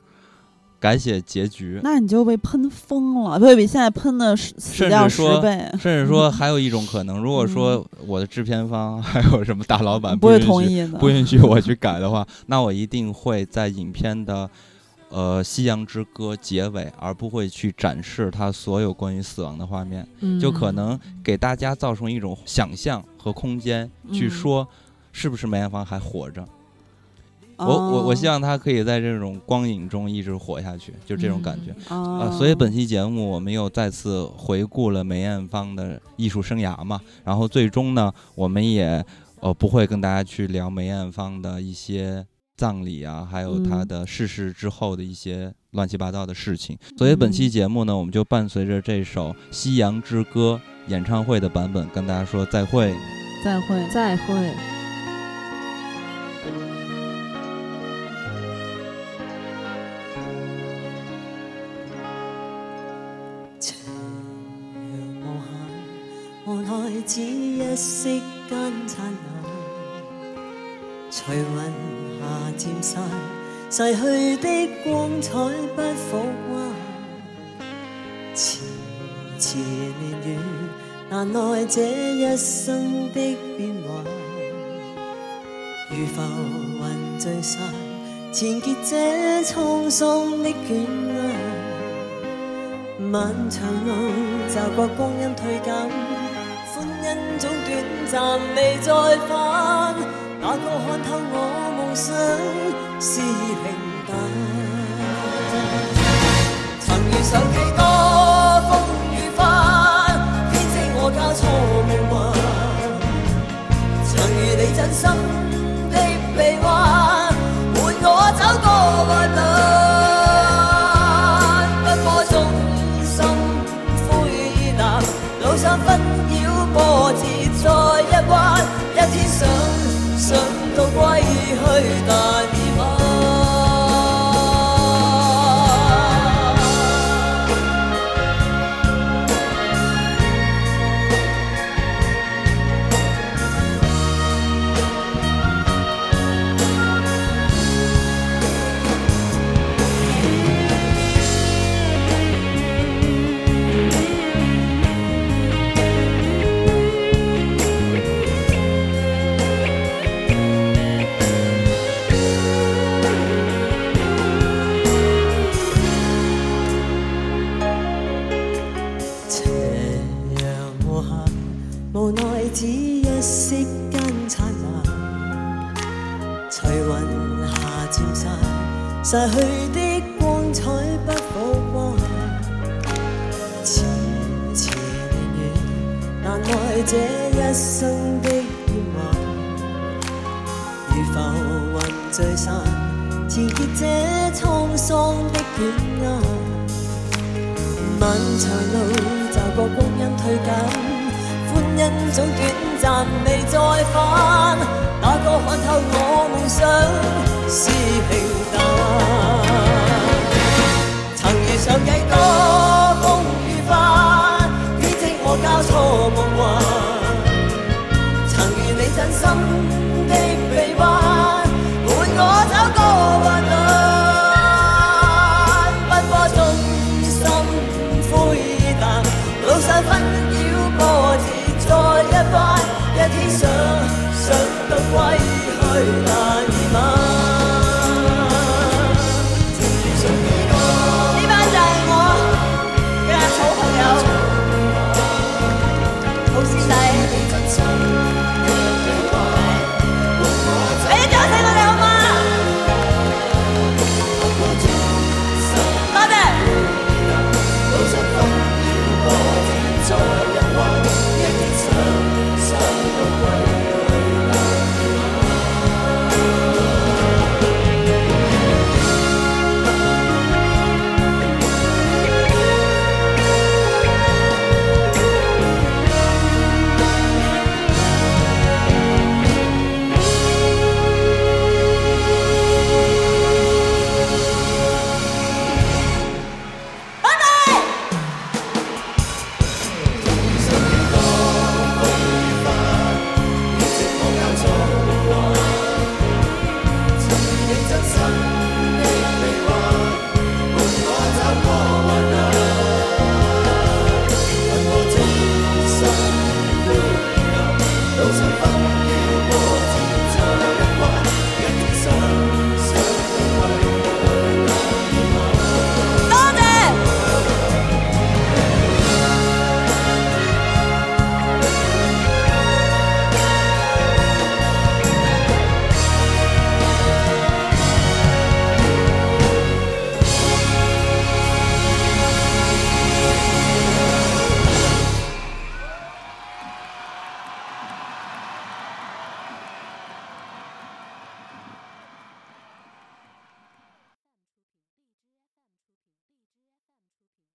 改写结局。那你就被喷疯了，会比现在喷的死掉十倍。甚至说 还有一种可能，如果说我的制片方 还有什么大老板嗯不会同意的，不允许我去改的话，那我一定会在影片的呃《夕阳之歌》结尾，而不会去展示它所有关于死亡的画面，就可嗯能给大家造成一种想象和空间，去嗯说是不是梅艳芳还活着。我我我希望他可以在这种光影中一直活下去，就这种感觉。啊呃，所以本期节目我们又再次回顾了梅艳芳的艺术生涯嘛，然后最终呢，我们也呃不会跟大家去聊梅艳芳的一些葬礼啊，还有她嗯的逝世之后的一些乱七八糟的事情。所以本期嗯节目呢，我们就伴随着这首《夕阳之歌》演唱会的版本跟大家说再会。再会。再会。一息間灿烂，隨雲下漸散，逝去的光彩不復還。遲遲年月，難耐這一生的變幻，如浮雲聚散，纏結這滄桑的眷戀。漫長路，驟覺光阴退減，因总短暂，未再返。哪个看透我梦想是平淡？曾遇上几多风雨翻，编织我交错梦幻。曾遇你真心去，逝去的光彩不复还，痴痴恋恋，难耐这一生的烟火。如浮云聚散，缠结这沧桑的片刻。漫长路，就觉光阴退减。因总短暂，未再返。哪个看透我梦想是平淡？曾遇上几多